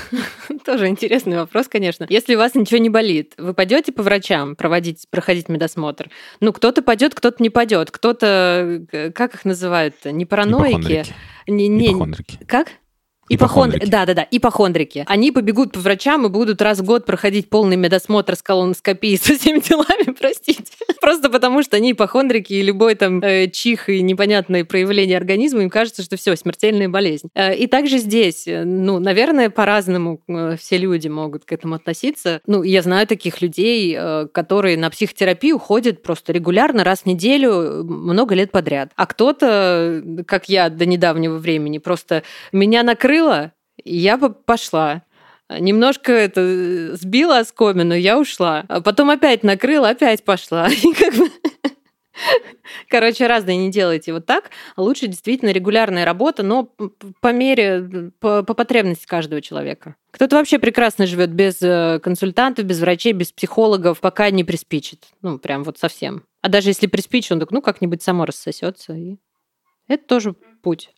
тоже интересный вопрос, конечно. Если у вас ничего не болит, вы пойдете по врачам проводить, проходить медосмотр. Ну, кто-то пойдет, кто-то не пойдет, кто-то, э, как их называют, не параноики. Не, не, как? Ипохондрики. Да, да, да, ипохондрики. Они побегут по врачам и будут раз в год проходить полный медосмотр с колоноскопией со всеми делами, простите. Просто потому, что они ипохондрики, и любой там э, чих и непонятное проявление организма, им кажется, что все, смертельная болезнь. Э, и также здесь, э, ну, наверное, по-разному э, все люди могут к этому относиться. Ну, я знаю таких людей, э, которые на психотерапию ходят просто регулярно, раз в неделю, много лет подряд. А кто-то, как я до недавнего времени, просто меня накрыл накрыло, я пошла. Немножко это сбила оскомину, я ушла. А потом опять накрыла, опять пошла. Короче, разные не делайте вот так. Лучше действительно регулярная работа, но по мере, по, по потребности каждого человека. Кто-то вообще прекрасно живет без э, консультантов, без врачей, без психологов, пока не приспичит. Ну, прям вот совсем. А даже если приспичит, он так, ну, как-нибудь само рассосется. И это тоже путь.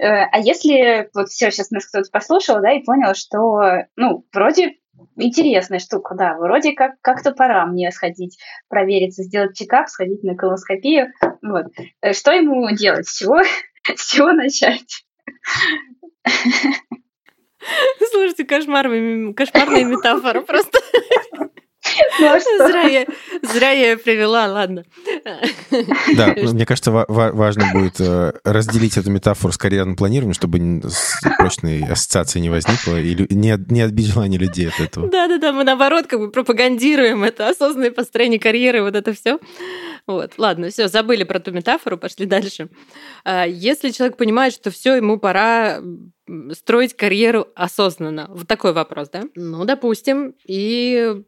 Э, а если вот все, сейчас нас кто-то послушал, да, и понял, что, ну, вроде интересная штука, да, вроде как как-то пора мне сходить, провериться, сделать чекап, сходить на колоноскопию, вот. Э, что ему делать? С чего, с чего начать? Слушайте, кошмарная, кошмарная метафора просто. Ну, а зря, я, зря я ее привела, ладно. Да, мне кажется, важно будет э, разделить эту метафору с карьерным планированием, чтобы прочной ассоциации не возникло и не, не отбить желание людей от этого. Да-да-да, мы наоборот как бы пропагандируем это осознанное построение карьеры, вот это все. Вот, ладно, все, забыли про ту метафору, пошли дальше. А, если человек понимает, что все, ему пора строить карьеру осознанно, вот такой вопрос, да? Ну, допустим, и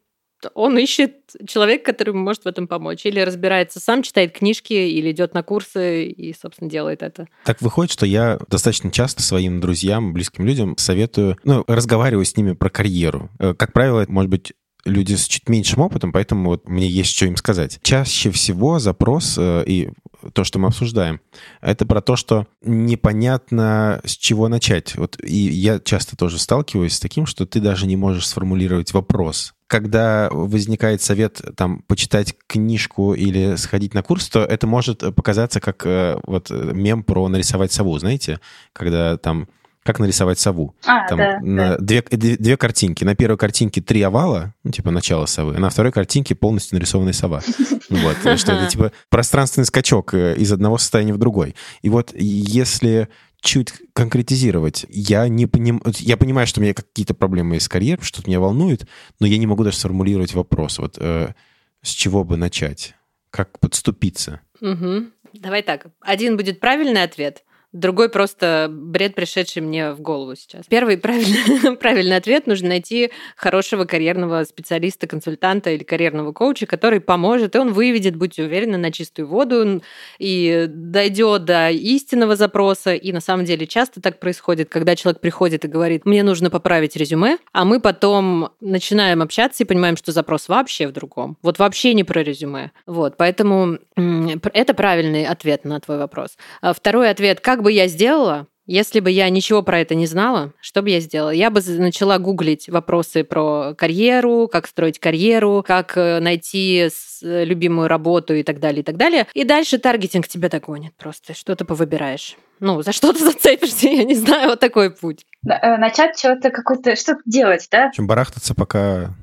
он ищет человека, который может в этом помочь. Или разбирается сам, читает книжки, или идет на курсы и, собственно, делает это. Так выходит, что я достаточно часто своим друзьям, близким людям советую, ну, разговариваю с ними про карьеру. Э, как правило, может быть, люди с чуть меньшим опытом, поэтому вот мне есть что им сказать. Чаще всего запрос э, и то, что мы обсуждаем, это про то, что непонятно, с чего начать. Вот, и я часто тоже сталкиваюсь с таким, что ты даже не можешь сформулировать вопрос. Когда возникает совет там почитать книжку или сходить на курс, то это может показаться как э, вот мем про нарисовать сову, знаете, когда там как нарисовать сову. А, Там да, на да. Две, две, две картинки. На первой картинке три овала, ну, типа начало совы, а на второй картинке полностью нарисованная сова. Вот, что это типа пространственный скачок э, из одного состояния в другой. И вот если чуть конкретизировать, я не поним... я понимаю, что у меня какие-то проблемы с карьерой, что-то меня волнует, но я не могу даже сформулировать вопрос. Вот э, с чего бы начать? Как подступиться? Угу. Давай так. Один будет правильный ответ, Другой просто бред, пришедший мне в голову сейчас. Первый правильный, правильный ответ нужно найти хорошего карьерного специалиста, консультанта или карьерного коуча, который поможет, и он выведет, будьте уверены, на чистую воду и дойдет до истинного запроса. И на самом деле часто так происходит, когда человек приходит и говорит, мне нужно поправить резюме, а мы потом начинаем общаться и понимаем, что запрос вообще в другом. Вот вообще не про резюме. Вот, поэтому это правильный ответ на твой вопрос. А второй ответ, как бы я сделала, если бы я ничего про это не знала, что бы я сделала? Я бы начала гуглить вопросы про карьеру, как строить карьеру, как э, найти э, любимую работу и так далее, и так далее. И дальше таргетинг тебя догонит просто. Что ты повыбираешь. Ну, за что ты зацепишься, я не знаю, вот такой путь. Э, начать что-то какое-то, что-то делать, да? Чем барахтаться, пока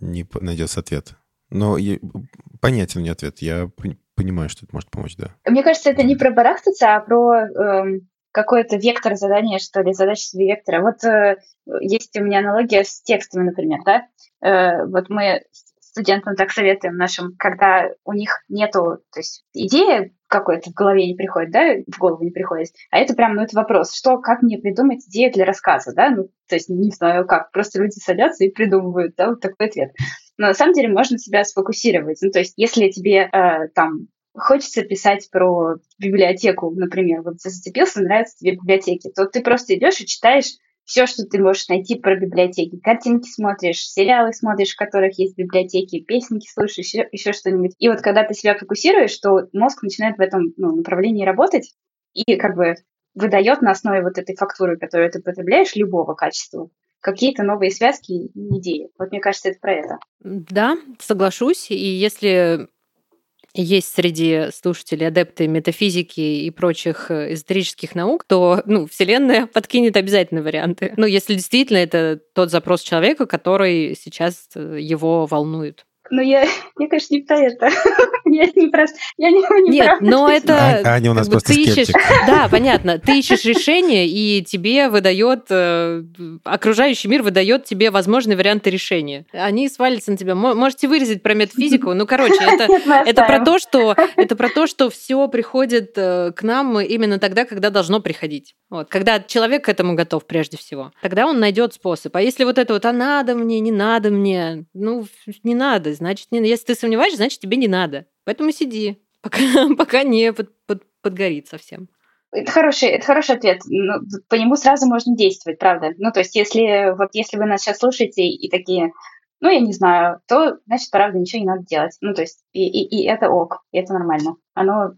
не найдется ответ. Но понятен мне ответ. Я понимаю, что это может помочь, да. Мне кажется, это не про барахтаться, а про эм, какой-то вектор задания, что ли, задача себе вектора. Вот э, есть у меня аналогия с текстами, например, да. Э, вот мы студентам так советуем нашим, когда у них нету, то есть идея какой-то в голове не приходит, да, в голову не приходит, а это прям, ну, это вопрос, что, как мне придумать идею для рассказа, да, ну, то есть не знаю как, просто люди садятся и придумывают, да, вот такой ответ. Но на самом деле можно себя сфокусировать, ну, то есть если тебе э, там хочется писать про библиотеку, например, вот ты зацепился, нравятся тебе библиотеки, то ты просто идешь и читаешь все, что ты можешь найти про библиотеки. Картинки смотришь, сериалы смотришь, в которых есть библиотеки, песенки слушаешь, еще, еще что-нибудь. И вот когда ты себя фокусируешь, то мозг начинает в этом ну, направлении работать и как бы выдает на основе вот этой фактуры, которую ты потребляешь, любого качества, какие-то новые связки и идеи. Вот мне кажется, это про это. Да, соглашусь. И если есть среди слушателей адепты метафизики и прочих э, эзотерических наук, то ну, Вселенная подкинет обязательно варианты. Ну, если действительно это тот запрос человека, который сейчас э, его волнует. Ну, я, я, конечно, не про это. я не про... Я не, не Нет, про но это... Аня у нас просто ты ищешь. Да, понятно. Ты ищешь решение, и тебе выдает... э, Окружающий мир выдает тебе возможные варианты решения. Они свалятся на тебя. Мо- Можете вырезать про метафизику. Ну, короче, это, Нет, это про то, что это про то, что все приходит э, к нам именно тогда, когда должно приходить. Вот, когда человек к этому готов прежде всего. Тогда он найдет способ. А если вот это вот, а надо мне, не надо мне, ну, не надо, значит, не... если ты сомневаешься, значит, тебе не надо. Поэтому сиди, пока, пока не под, под- подгорит совсем. Это хороший, это хороший ответ. Ну, по нему сразу можно действовать, правда. Ну, то есть, если вот если вы нас сейчас слушаете и такие, ну, я не знаю, то, значит, правда, ничего не надо делать. Ну, то есть, и, и, и это ок, и это нормально. Оно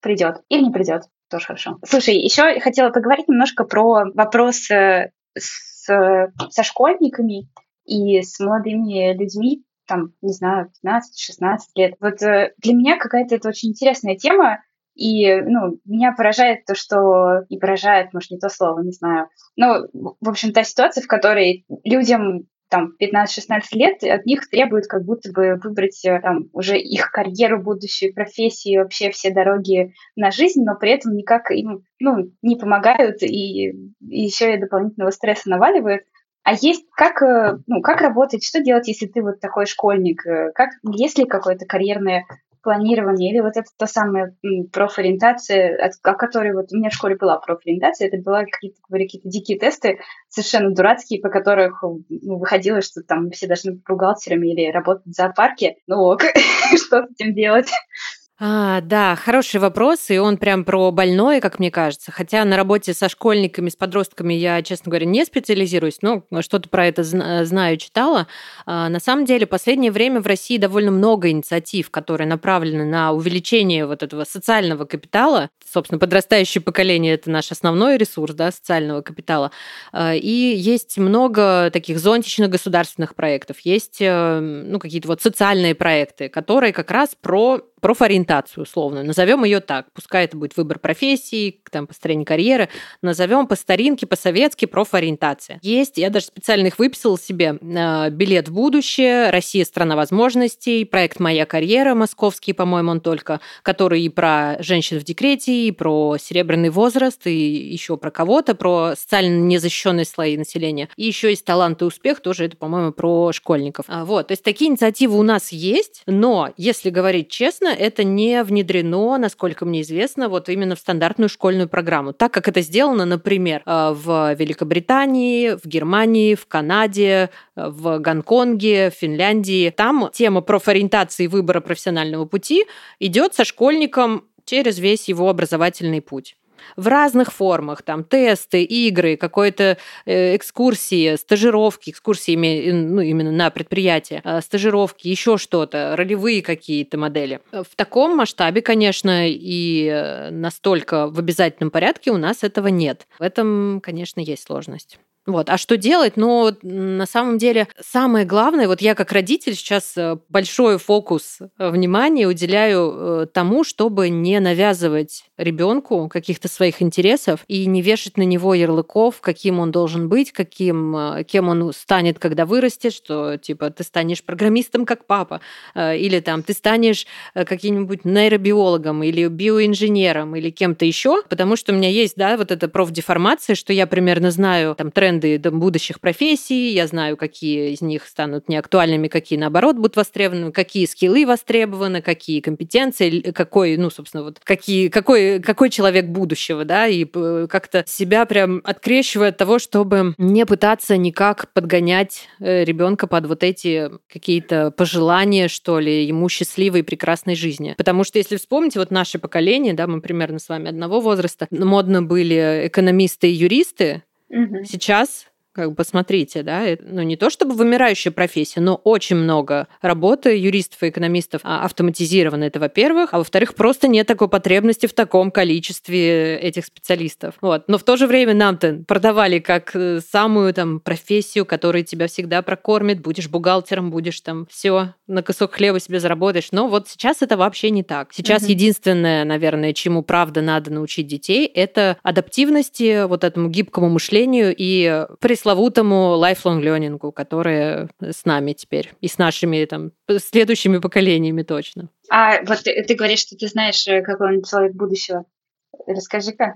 придет или не придет, тоже хорошо. Слушай, еще хотела поговорить немножко про вопрос с, со школьниками и с молодыми людьми, там, не знаю, 15-16 лет. Вот э, для меня какая-то это очень интересная тема, и, ну, меня поражает то, что... И поражает, может, не то слово, не знаю. Но, в общем, та ситуация, в которой людям там 15-16 лет, от них требуют как будто бы выбрать э, там уже их карьеру, будущую профессию, вообще все дороги на жизнь, но при этом никак им ну, не помогают и, еще и дополнительного стресса наваливают. А есть как, э, ну, как работать, что делать, если ты вот такой школьник? Э, Как, есть ли какое-то карьерное планирование или вот это та самая профориентация, о которой вот у меня в школе была профориентация, это была какие-то, какие-то дикие тесты, совершенно дурацкие, по которых ну, выходило, что там все должны быть бухгалтерами или работать в зоопарке. Ну ок, что с этим делать? А, да, хороший вопрос, и он прям про больное, как мне кажется. Хотя на работе со школьниками, с подростками я, честно говоря, не специализируюсь, но что-то про это знаю, читала. А, на самом деле, последнее время в России довольно много инициатив, которые направлены на увеличение вот этого социального капитала. Собственно, подрастающее поколение – это наш основной ресурс да, социального капитала. А, и есть много таких зонтичных государственных проектов, есть э, ну, какие-то вот социальные проекты, которые как раз про профориентацию условно. Назовем ее так. Пускай это будет выбор профессии, там, построение карьеры. Назовем по старинке, по-советски профориентация. Есть, я даже специально их выписала себе. Э, билет в будущее, Россия страна возможностей, проект Моя карьера, московский, по-моему, он только, который и про женщин в декрете, и про серебряный возраст, и еще про кого-то, про социально незащищенные слои населения. И еще есть талант и успех, тоже это, по-моему, про школьников. А, вот, то есть такие инициативы у нас есть, но если говорить честно, это не внедрено, насколько мне известно, вот именно в стандартную школьную программу, так как это сделано, например, э, в Великобритании, в Германии, в Канаде, э, в Гонконге, в Финляндии. Там тема профориентации выбора профессионального пути идет со школьником через весь его образовательный путь в разных формах, там тесты, игры, какой-то э, экскурсии, стажировки, экскурсии ну, именно на предприятие, э, стажировки, еще что-то, ролевые какие-то модели. В таком масштабе, конечно, и э, настолько в обязательном порядке у нас этого нет. В этом, конечно, есть сложность. Вот. А что делать? Ну, на самом деле, самое главное, вот я как родитель сейчас э, большой фокус э, внимания уделяю э, тому, чтобы не навязывать ребенку каких-то своих интересов и не вешать на него ярлыков, каким он должен быть, каким, кем он станет, когда вырастет, что типа ты станешь программистом, как папа, или там ты станешь каким-нибудь нейробиологом или биоинженером или кем-то еще, потому что у меня есть, да, вот эта профдеформация, что я примерно знаю там тренд тренды будущих профессий, я знаю, какие из них станут неактуальными, какие, наоборот, будут востребованы, какие скиллы востребованы, какие компетенции, какой, ну, собственно, вот какие, какой, какой человек будущего, да, и как-то себя прям открещивая от того, чтобы не пытаться никак подгонять э, ребенка под вот эти какие-то пожелания, что ли, ему счастливой и прекрасной жизни. Потому что если вспомнить, вот наше поколение, да, мы примерно с вами одного возраста, модно были экономисты и юристы, Сейчас как бы посмотрите, да, ну не то чтобы вымирающая профессия, но очень много работы юристов и экономистов а, автоматизировано, это во-первых, а во-вторых, просто нет такой потребности в таком количестве этих специалистов. Вот. Но в то же время нам-то продавали как э, самую там профессию, которая тебя всегда прокормит, будешь бухгалтером, будешь там все на кусок хлеба себе заработаешь. Но вот сейчас это вообще не так. Сейчас угу. единственное, наверное, чему правда надо научить детей, это адаптивности, вот этому гибкому мышлению и прислушиванию пресловутому lifelong learning, который с нами теперь и с нашими там следующими поколениями точно. А вот ты, ты говоришь, что ты знаешь, э, какой он человек будущего. Расскажи-ка,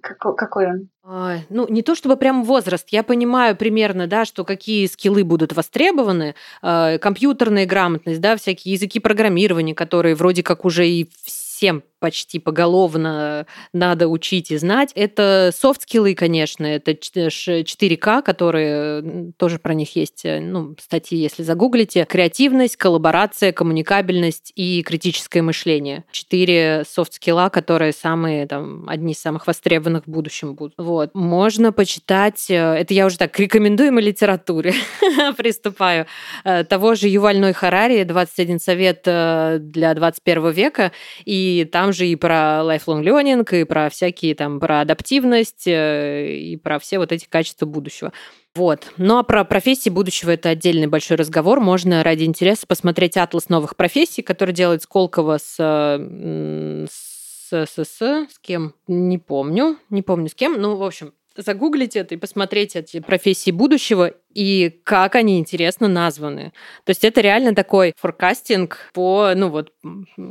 какой, какой он? А, ну, не то чтобы прям возраст. Я понимаю примерно, да, что какие скиллы будут востребованы. Э, компьютерная грамотность, да, всякие языки программирования, которые вроде как уже и всем почти поголовно надо учить и знать. Это софт-скиллы, конечно, это 4К, которые тоже про них есть э, ну, статьи, если загуглите. Креативность, коллаборация, коммуникабельность и критическое мышление. Четыре софт-скилла, которые самые, там, одни из самых востребованных в будущем будут. Вот. Можно почитать, э, это я уже так к рекомендуемой литературе приступаю, э, того же Ювальной Харари «21 совет для 21 века», и там там же и про lifelong learning, и про всякие там, про адаптивность, э, и про все вот эти качества будущего. Вот. Ну а про профессии будущего это отдельный большой разговор. Можно ради интереса посмотреть атлас новых профессий, который делает Сколково с, с, с, с, с кем? Не помню. Не помню с кем. Ну, в общем, загуглить это и посмотреть эти профессии будущего и как они интересно названы. То есть это реально такой форкастинг по, ну вот,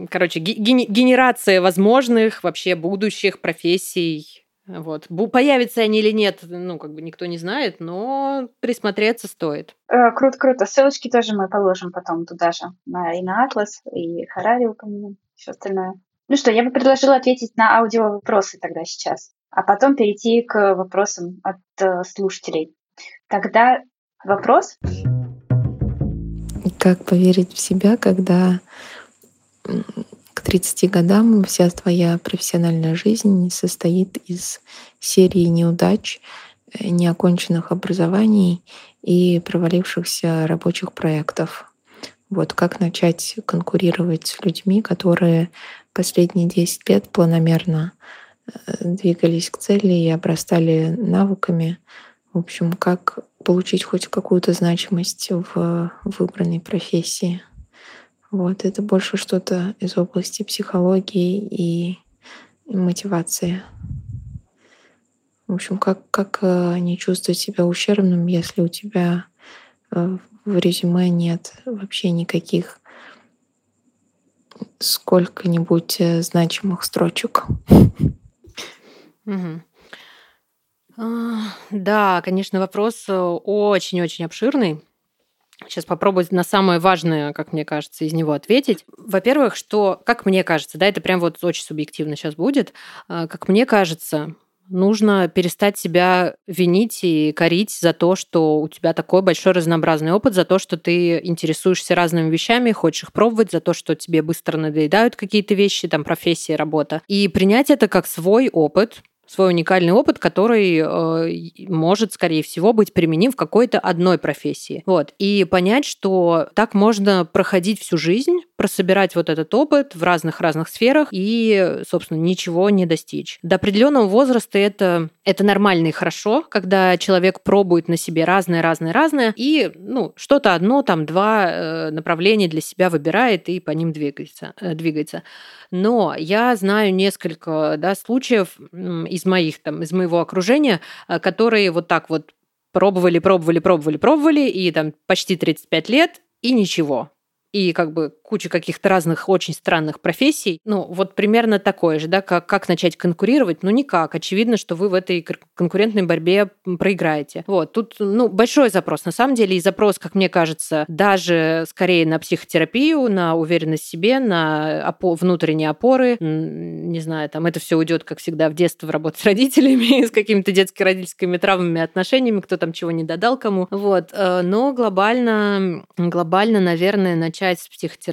короче, генерация возможных вообще будущих профессий Вот. Появятся они или нет, ну, как бы никто не знает, но присмотреться стоит. Э, круто, круто. Ссылочки тоже мы положим потом туда же. И на Атлас, и Харари упомянем, все остальное. Ну что, я бы предложила ответить на аудио вопросы тогда сейчас, а потом перейти к вопросам от э, слушателей. Тогда вопрос. Как поверить в себя, когда к 30 годам вся твоя профессиональная жизнь состоит из серии неудач, э, неоконченных образований и провалившихся рабочих проектов. Вот как начать конкурировать с людьми, которые последние 10 лет планомерно двигались к цели и обрастали навыками. В общем, как получить хоть какую-то значимость в выбранной профессии. Вот, это больше что-то из области психологии и мотивации. В общем, как, как э, не чувствовать себя ущербным, если у тебя э, в резюме нет вообще никаких сколько-нибудь э, значимых строчек. Угу. Да, конечно, вопрос очень-очень обширный. Сейчас попробую на самое важное, как мне кажется, из него ответить. Во-первых, что, как мне кажется, да, это прям вот очень субъективно сейчас будет, а, как мне кажется, нужно перестать себя винить и корить за то, что у тебя такой большой разнообразный опыт, за то, что ты интересуешься разными вещами, хочешь их пробовать, за то, что тебе быстро надоедают какие-то вещи, там, профессия, работа. И принять это как свой опыт, свой уникальный опыт, который э, может, скорее всего, быть применим в какой-то одной профессии. Вот. И понять, что так можно проходить всю жизнь, прособирать вот этот опыт в разных-разных сферах и, собственно, ничего не достичь. До определенного возраста это, это нормально и хорошо, когда человек пробует на себе разное-разное-разное и ну, что-то одно, там, два э, направления для себя выбирает и по ним двигается. Э, двигается. Но я знаю несколько да, случаев из моих, там, из моего окружения, э, которые вот так вот пробовали, пробовали, пробовали, пробовали, и там почти 35 лет, и ничего. И как бы куча каких-то разных очень странных профессий. Ну, вот примерно такое же, да, как, как начать конкурировать? Ну, никак. Очевидно, что вы в этой конкурентной борьбе проиграете. Вот, тут, ну, большой запрос, на самом деле, и запрос, как мне кажется, даже скорее на психотерапию, на уверенность в себе, на опо- внутренние опоры, не знаю, там это все уйдет, как всегда, в детство в работу с родителями, с какими-то детско-родительскими травмами, отношениями, кто там чего не додал кому. Вот, э, но глобально, глобально, наверное, начать с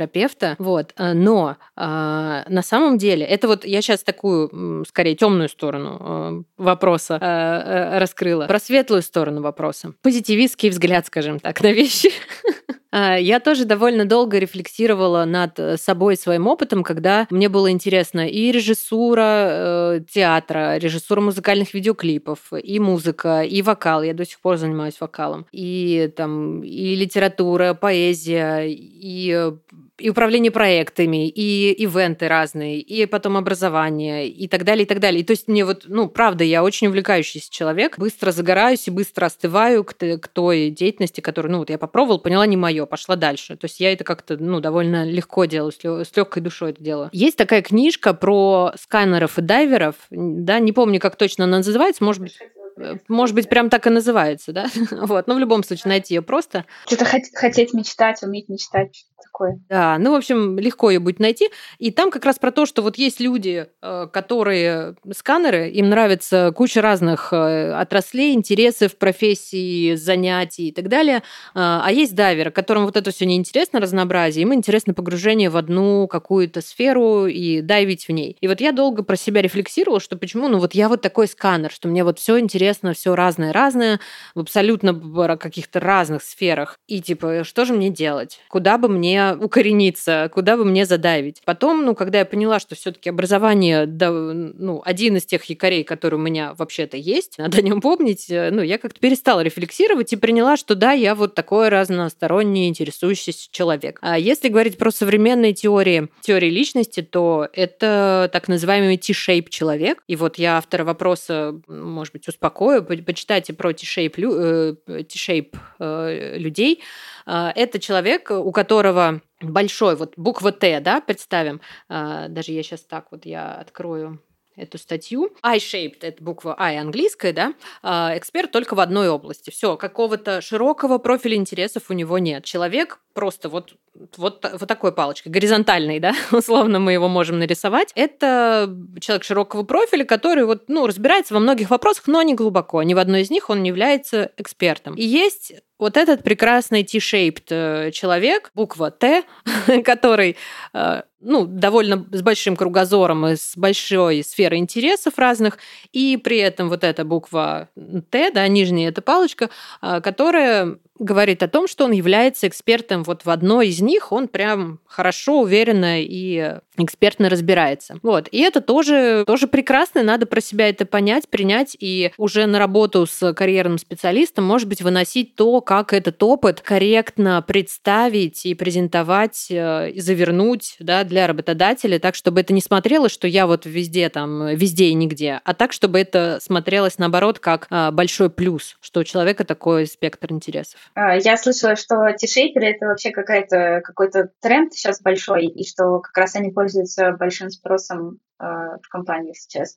психотерапевта, вот, э, но а, на самом деле, это вот я сейчас такую, скорее, темную сторону э, вопроса э, раскрыла, про светлую сторону вопроса. Позитивистский взгляд, скажем так, на вещи. А, я тоже довольно долго рефлексировала над э, собой своим опытом, когда мне было интересно и режиссура э, театра, режиссура музыкальных видеоклипов, и музыка, и вокал. Я до сих пор занимаюсь вокалом. И там и литература, поэзия, и э, и управление проектами, и ивенты разные, и потом образование, и так далее, и так далее. И то есть мне вот, ну, правда, я очень увлекающийся человек, быстро загораюсь и быстро остываю к, к той деятельности, которую, ну, вот я попробовала, поняла, не мое, пошла дальше. То есть я это как-то, ну, довольно легко делаю, с легкой душой это делаю. Есть такая книжка про сканеров и дайверов, да, не помню, как точно она называется, может быть, Э, может быть, прям так и называется, да? вот, но в любом случае найти ее просто. Что-то хотеть мечтать, уметь мечтать, такое. Да, ну, в общем, легко ее будет найти. И там как раз про то, что вот есть люди, э, которые сканеры, им нравится куча разных э, отраслей, интересов, профессий, занятий и так далее. А есть дайверы, которым вот это все неинтересно, разнообразие, им интересно погружение в одну какую-то сферу и дайвить в ней. И вот я долго про себя рефлексировала, что почему, ну вот я вот такой сканер, что мне вот все интересно, все разное-разное, в абсолютно каких-то разных сферах. И типа, что же мне делать? Куда бы мне укорениться? Куда бы мне задавить? Потом, ну, когда я поняла, что все-таки образование, да, ну, один из тех якорей, который у меня вообще-то есть, надо о нем помнить, э, ну, я как-то перестала рефлексировать и приняла, что да, я вот такой разносторонний интересующийся человек. А если говорить про современные теории, теории личности, то это так называемый T-shape человек. И вот я автора вопроса, может быть, успокою покою, почитайте про T-shape, T-shape э, людей. А, это человек, у которого большой, вот буква Т, да, представим. А, даже я сейчас так вот я открою эту статью. I-shaped – это буква I английская, да, а, эксперт только в одной области. Все, какого-то широкого профиля интересов у него нет. Человек просто вот вот, вот такой палочкой, горизонтальный, да, условно мы его можем нарисовать. Это человек широкого профиля, который вот, ну, разбирается во многих вопросах, но не глубоко. Ни в одной из них он не является экспертом. И есть вот этот прекрасный T-shaped э, человек, буква Т, который э, ну, довольно с большим кругозором и с большой сферой интересов разных, и при этом вот эта буква Т, да, нижняя эта палочка, э, которая говорит о том, что он является экспертом вот в одной из них, он прям хорошо, уверенно и экспертно разбирается. Вот. И это тоже, тоже прекрасно, надо про себя это понять, принять и уже на работу с карьерным специалистом, может быть, выносить то, как этот опыт корректно представить и презентовать, э, и завернуть да, для работодателя, так, чтобы это не смотрелось, что я вот везде там, везде и нигде, а так, чтобы это смотрелось, наоборот, как а, большой плюс, что у человека такой спектр интересов. А, я слышала, что тишейперы — это вообще какая-то, какой-то тренд сейчас большой, и что как раз они пользуются большим спросом а, в компаниях сейчас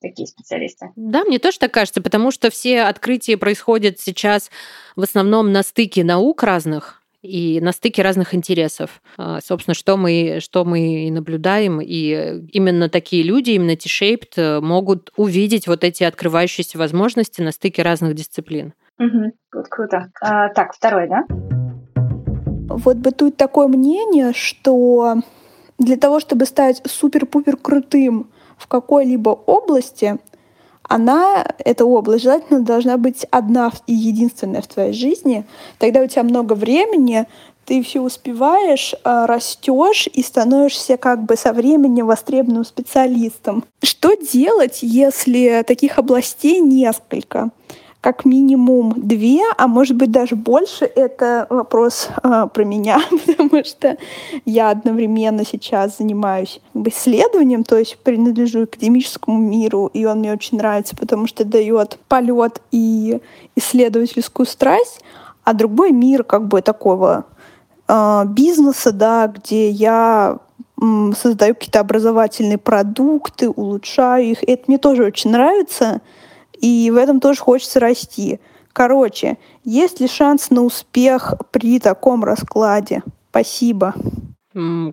такие специалисты. Да, мне тоже так кажется, потому что все открытия происходят сейчас в основном на стыке наук разных, и на стыке разных интересов. А, собственно, что мы, что мы и наблюдаем. И именно такие люди, именно T-shaped, э, могут увидеть вот эти открывающиеся возможности на стыке разных дисциплин. Угу, вот круто. А, так, второй, да? Вот бытует такое мнение, что для того, чтобы стать супер-пупер крутым в какой-либо области, она, эта область, желательно должна быть одна и единственная в твоей жизни. Тогда у тебя много времени, ты все успеваешь, а, растешь и становишься как бы со временем востребованным специалистом. Что делать, если таких областей несколько? Как минимум две, а может быть даже больше. Это вопрос э, про меня, потому что я одновременно сейчас занимаюсь исследованием, то есть принадлежу академическому миру, и он мне очень нравится, потому что дает полет и исследовательскую страсть, а другой мир как бы такого э, бизнеса, да, где я создаю какие-то образовательные продукты, улучшаю их. Это мне тоже очень нравится. И в этом тоже хочется расти. Короче, есть ли шанс на успех при таком раскладе? Спасибо.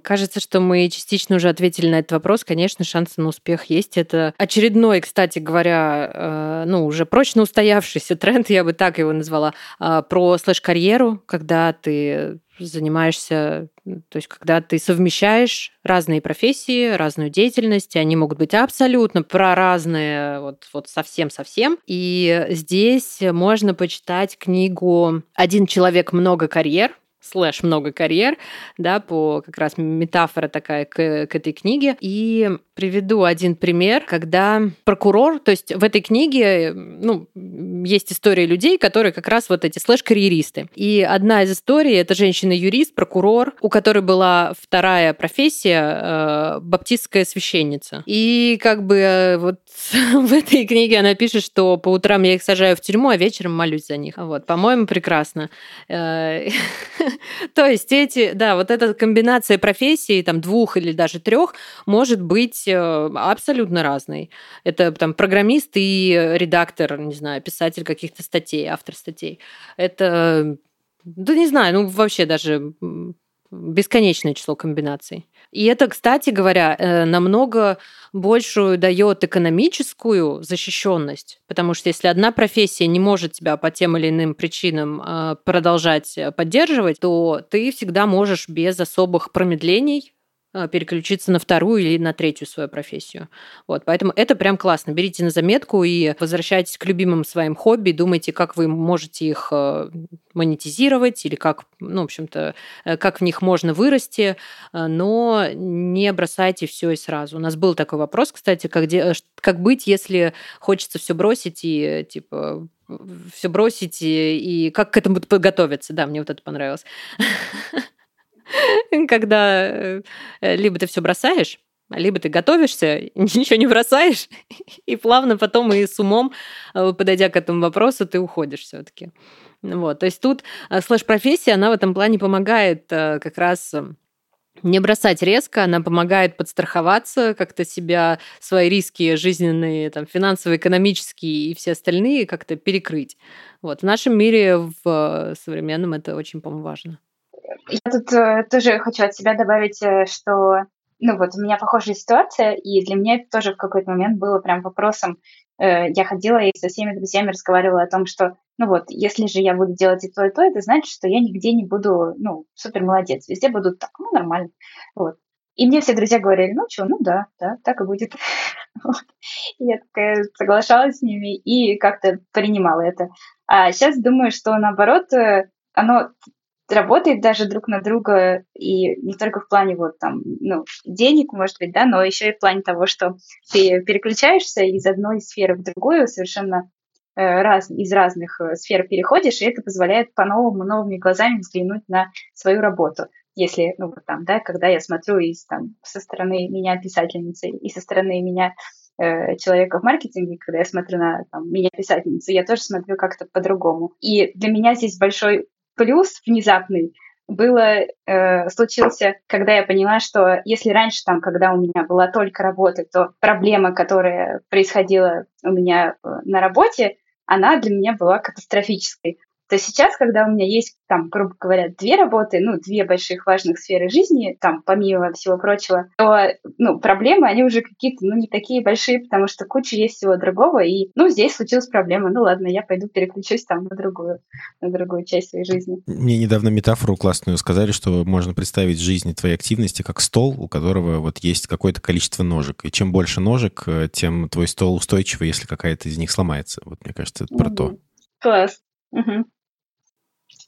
Кажется, что мы частично уже ответили на этот вопрос. Конечно, шансы на успех есть. Это очередной, кстати говоря, э, ну, уже прочно устоявшийся тренд, я бы так его назвала, а, про слэш-карьеру, когда ты занимаешься, то есть когда ты совмещаешь разные профессии, разную деятельность, они могут быть абсолютно про разные, вот, вот совсем-совсем. И здесь можно почитать книгу «Один человек, много карьер», слэш много карьер, да, по как раз метафора такая к, к этой книге. И приведу один пример, когда прокурор, то есть в этой книге, ну, есть история людей, которые как раз вот эти слэш-карьеристы. И одна из историй — это женщина-юрист, прокурор, у которой была вторая профессия э, — баптистская священница. И как бы э, вот в этой книге она пишет, что по утрам я их сажаю в тюрьму, а вечером молюсь за них. Вот, по-моему, прекрасно. То есть эти, да, вот эта комбинация профессий, там, двух или даже трех, может быть э, абсолютно разной. Это там программист и редактор, не знаю, писатель каких-то статей, автор статей. Это, да не знаю, ну вообще даже бесконечное число комбинаций. И это, кстати говоря, э, намного большую дает экономическую защищенность, потому что если одна профессия не может тебя по тем или иным причинам э, продолжать поддерживать, то ты всегда можешь без особых промедлений переключиться на вторую или на третью свою профессию. Вот, поэтому это прям классно. Берите на заметку и возвращайтесь к любимым своим хобби, думайте, как вы можете их э, монетизировать или как, ну, в общем-то, э, как в них можно вырасти, э, но не бросайте все и сразу. У нас был такой вопрос, кстати, как, де... как быть, если хочется все бросить и типа все бросить и, и как к этому подготовиться. Да, мне вот это понравилось. когда э, либо ты все бросаешь, либо ты готовишься, ничего не бросаешь, и плавно потом и с умом, э, подойдя к этому вопросу, ты уходишь все-таки. Вот, то есть тут э, слэш-профессия, она в этом плане помогает как раз не бросать резко, она помогает подстраховаться, как-то себя, свои риски жизненные, там, финансово экономические и все остальные как-то перекрыть. Вот. В нашем мире, в современном, это очень, по-моему, важно. Я тут э, тоже хочу от себя добавить, э, что ну вот у меня похожая ситуация, и для меня это тоже в какой-то момент было прям вопросом. Э, я ходила и со всеми друзьями разговаривала о том, что, ну вот, если же я буду делать и то, и то, это значит, что я нигде не буду, ну, супер молодец, везде будут так, ну, нормально. Вот. И мне все друзья говорили, ну что, ну да, да, так и будет. Вот. Я такая соглашалась с ними и как-то принимала это. А сейчас думаю, что наоборот, оно работает даже друг на друга, и не только в плане вот там, ну, денег, может быть, да, но еще и в плане того, что ты переключаешься из одной сферы в другую, совершенно э, раз, из разных э, сфер переходишь, и это позволяет по-новому, новыми глазами взглянуть на свою работу. Если, ну, вот там, да, когда я смотрю из, там, со стороны меня писательницы и со стороны меня э, человека в маркетинге, когда я смотрю на там, меня писательницу, я тоже смотрю как-то по-другому. И для меня здесь большой плюс внезапный было, э, случился, когда я поняла, что если раньше, там, когда у меня была только работа, то проблема, которая происходила у меня э, на работе, она для меня была катастрофической то сейчас, когда у меня есть, там, грубо говоря, две работы, ну, две больших важных сферы жизни, там, помимо всего прочего, то, ну, проблемы, они уже какие-то, ну, не такие большие, потому что куча есть всего другого, и, ну, здесь случилась проблема, ну, ладно, я пойду переключусь там на другую, на другую часть своей жизни. Мне недавно метафору классную сказали, что можно представить жизнь твоей активности как стол, у которого вот есть какое-то количество ножек, и чем больше ножек, э, тем твой стол устойчивый, если какая-то из них сломается. Вот, мне кажется, это про mm-hmm. то. Класс. Угу.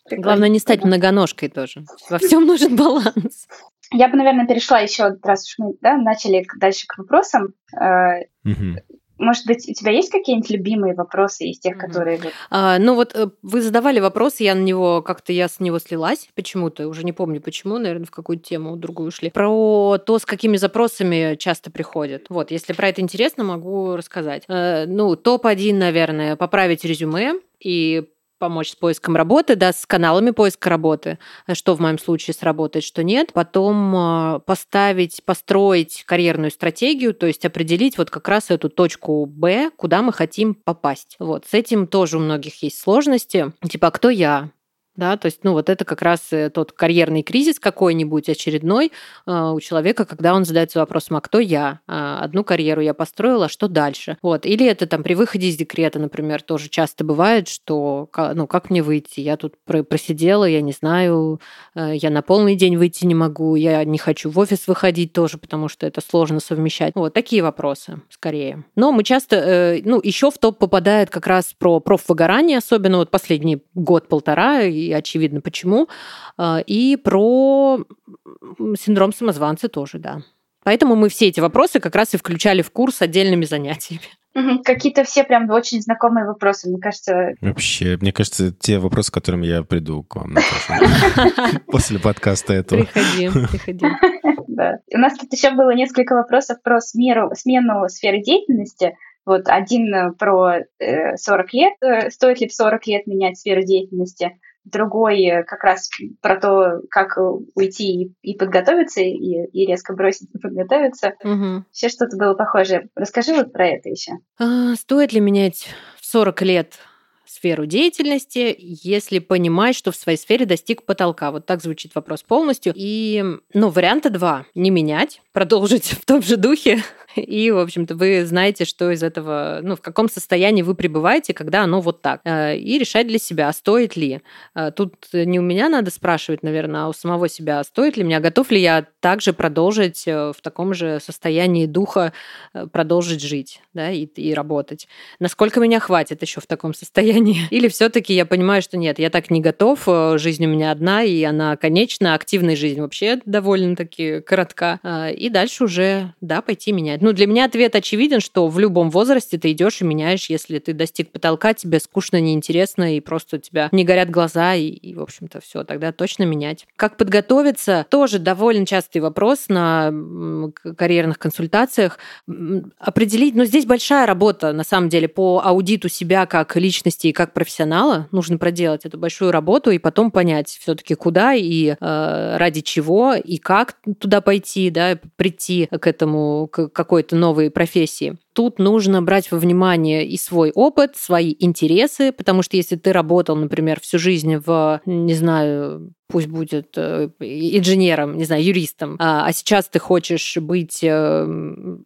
Главное не стать многоножкой тоже. Во всем нужен баланс. Я бы, наверное, перешла еще, раз уж мы да, начали дальше к вопросам. Угу. Может быть, у тебя есть какие-нибудь любимые вопросы из тех, которые... А, ну вот э, вы задавали вопрос, я на него как-то я с него слилась почему-то, уже не помню почему, наверное, в какую тему другую ушли. Про то, с какими запросами часто приходят. Вот, если про это интересно, могу рассказать. Э, ну, топ-1, наверное, поправить резюме и помочь с поиском работы, да, с каналами поиска работы, что в моем случае сработает, что нет. Потом а, поставить, построить карьерную стратегию, то есть определить вот как раз эту точку Б, куда мы хотим попасть. Вот, с этим тоже у многих есть сложности. Типа, а кто я? Да, то есть, ну, вот это как раз э, тот карьерный кризис какой-нибудь очередной э, у человека, когда он задается вопросом, а кто я? А, одну карьеру я построила, а что дальше? Вот. Или это там при выходе из декрета, например, тоже часто бывает, что, ну, как мне выйти? Я тут просидела, я не знаю, э, я на полный день выйти не могу, я не хочу в офис выходить тоже, потому что это сложно совмещать. Вот такие вопросы скорее. Но мы часто, ну, еще в топ попадает как раз про профвыгорание, особенно вот последний год-полтора, и очевидно почему, а, и про синдром самозванца тоже, да. Поэтому мы все эти вопросы как раз и включали в курс отдельными занятиями. Какие-то все прям очень знакомые вопросы, мне кажется. Вообще, мне кажется, те вопросы, к которым я приду к вам, после подкаста этого. Приходи, приходи. Да. У нас тут еще было несколько вопросов про смену, смену сферы деятельности. Вот один э, про 40 э, лет, э, стоит ли в 40 лет менять сферу деятельности, другой э, как раз про то, как уйти и, подготовиться, и, и резко бросить и подготовиться. Угу. Все что-то было похожее. Расскажи вот про это еще. А, стоит ли менять в 40 лет сферу деятельности, если понимать, что в своей сфере достиг потолка. Вот так звучит вопрос полностью. И, ну, варианта два. Не менять, продолжить в том же духе, и, в общем-то, вы знаете, что из этого, ну, в каком состоянии вы пребываете, когда оно вот так. Э, и решать для себя, стоит ли. Э, тут не у меня надо спрашивать, наверное, а у самого себя, стоит ли мне, а готов ли я также продолжить э, в таком же состоянии духа продолжить жить, да, и, и работать. Насколько меня хватит еще в таком состоянии? Или все-таки я понимаю, что нет, я так не готов, жизнь у меня одна, и она конечна, активная жизнь вообще довольно-таки коротка. И дальше уже, да, пойти менять Ну, для меня ответ очевиден, что в любом возрасте ты идешь и меняешь, если ты достиг потолка, тебе скучно, неинтересно, и просто у тебя не горят глаза, и, и в общем-то, все, тогда точно менять. Как подготовиться? Тоже довольно частый вопрос на карьерных консультациях. Определить, ну, здесь большая работа, на самом деле, по аудиту себя как личности и как профессионала. Нужно проделать эту большую работу и потом понять все-таки куда и э, ради чего и как туда пойти, да, прийти к этому, к какой-то новой профессии тут нужно брать во внимание и свой опыт, свои интересы, потому что если ты работал, например, всю жизнь в, не знаю, пусть будет э, инженером, не знаю, юристом, а, а сейчас ты хочешь быть, э,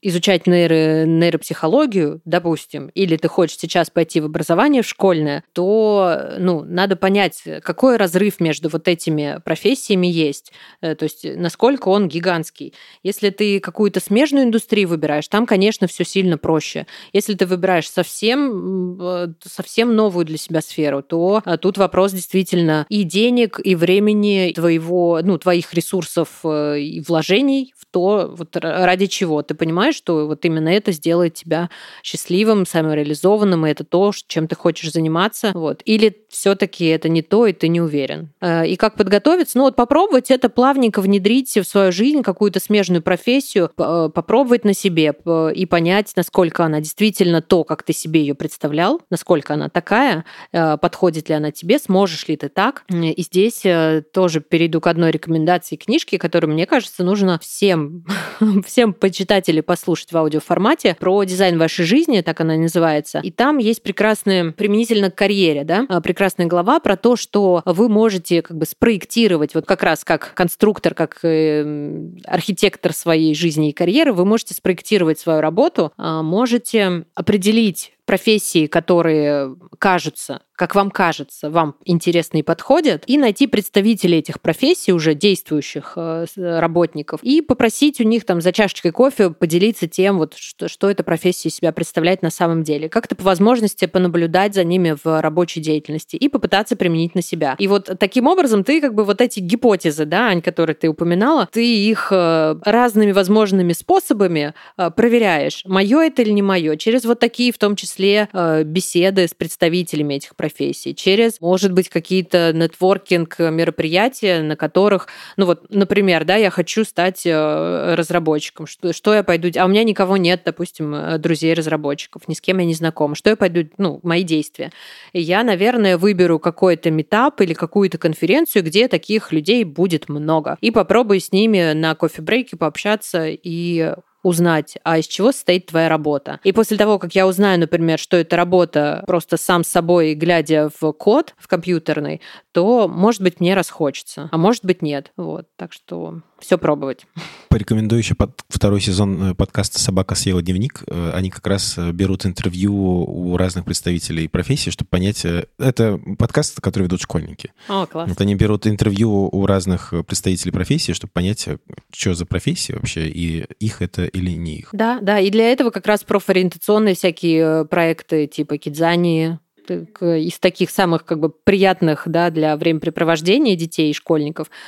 изучать нейро, нейропсихологию, допустим, или ты хочешь сейчас пойти в образование школьное, то, ну, надо понять, какой разрыв между вот этими профессиями есть, э, то есть насколько он гигантский. Если ты какую-то смежную индустрию выбираешь, там, конечно, все сильно проще. Если ты выбираешь совсем, совсем новую для себя сферу, то тут вопрос действительно и денег, и времени, времени, твоего, ну, твоих ресурсов э, и вложений в то, вот ради чего. Ты понимаешь, что вот именно это сделает тебя счастливым, самореализованным, и это то, чем ты хочешь заниматься. Вот. Или все-таки это не то, и ты не уверен. Э, и как подготовиться? Ну, вот попробовать это плавненько внедрить в свою жизнь, какую-то смежную профессию, э, попробовать на себе и понять, насколько она действительно то, как ты себе ее представлял, насколько она такая, подходит ли она тебе, сможешь ли ты так. И здесь тоже перейду к одной рекомендации книжки, которую, мне кажется, нужно всем, всем почитать или послушать в аудиоформате про дизайн вашей жизни, так она называется. И там есть прекрасная, применительно к карьере, да, а, прекрасная глава про то, что вы можете как бы спроектировать, вот как раз как конструктор, как э, архитектор своей жизни и карьеры, вы можете спроектировать свою работу, а, можете определить профессии, которые кажутся как вам кажется, вам интересны и подходят, и найти представителей этих профессий, уже действующих э, работников, и попросить у них там за чашечкой кофе поделиться тем, вот, что, что эта профессия себя представляет на самом деле. Как-то по возможности понаблюдать за ними в рабочей деятельности и попытаться применить на себя. И вот таким образом ты как бы вот эти гипотезы, да, Ань, которые ты упоминала, ты их э, разными возможными способами э, проверяешь, мое это или не мое, через вот такие в том числе беседы с представителями этих профессий через, может быть, какие-то нетворкинг мероприятия, на которых, ну вот, например, да, я хочу стать э, разработчиком, что, что я пойду, а у меня никого нет, допустим, э, друзей-разработчиков, ни с кем я не знакома, что я пойду, ну, мои действия. И я, наверное, выберу какой-то метап или какую-то конференцию, где таких людей будет много, и попробую с ними на кофе-брейке пообщаться и узнать, а из чего состоит твоя работа. И после того, как я узнаю, например, что это работа просто сам с собой, глядя в код в компьютерный, то, может быть, мне расхочется, а может быть, нет. Вот, так что все пробовать. Порекомендую еще под второй сезон э, подкаста «Собака съела дневник». Э, они как раз э, берут интервью у разных представителей профессии, чтобы понять... Это подкаст, который ведут школьники. О, класс. Вот они берут интервью у разных представителей профессии, чтобы понять, что за профессия вообще, и их это или не их. Да, да, и для этого как раз профориентационные всякие проекты типа Кидзани, из таких самых как бы приятных да, для времяпрепровождения детей и школьников –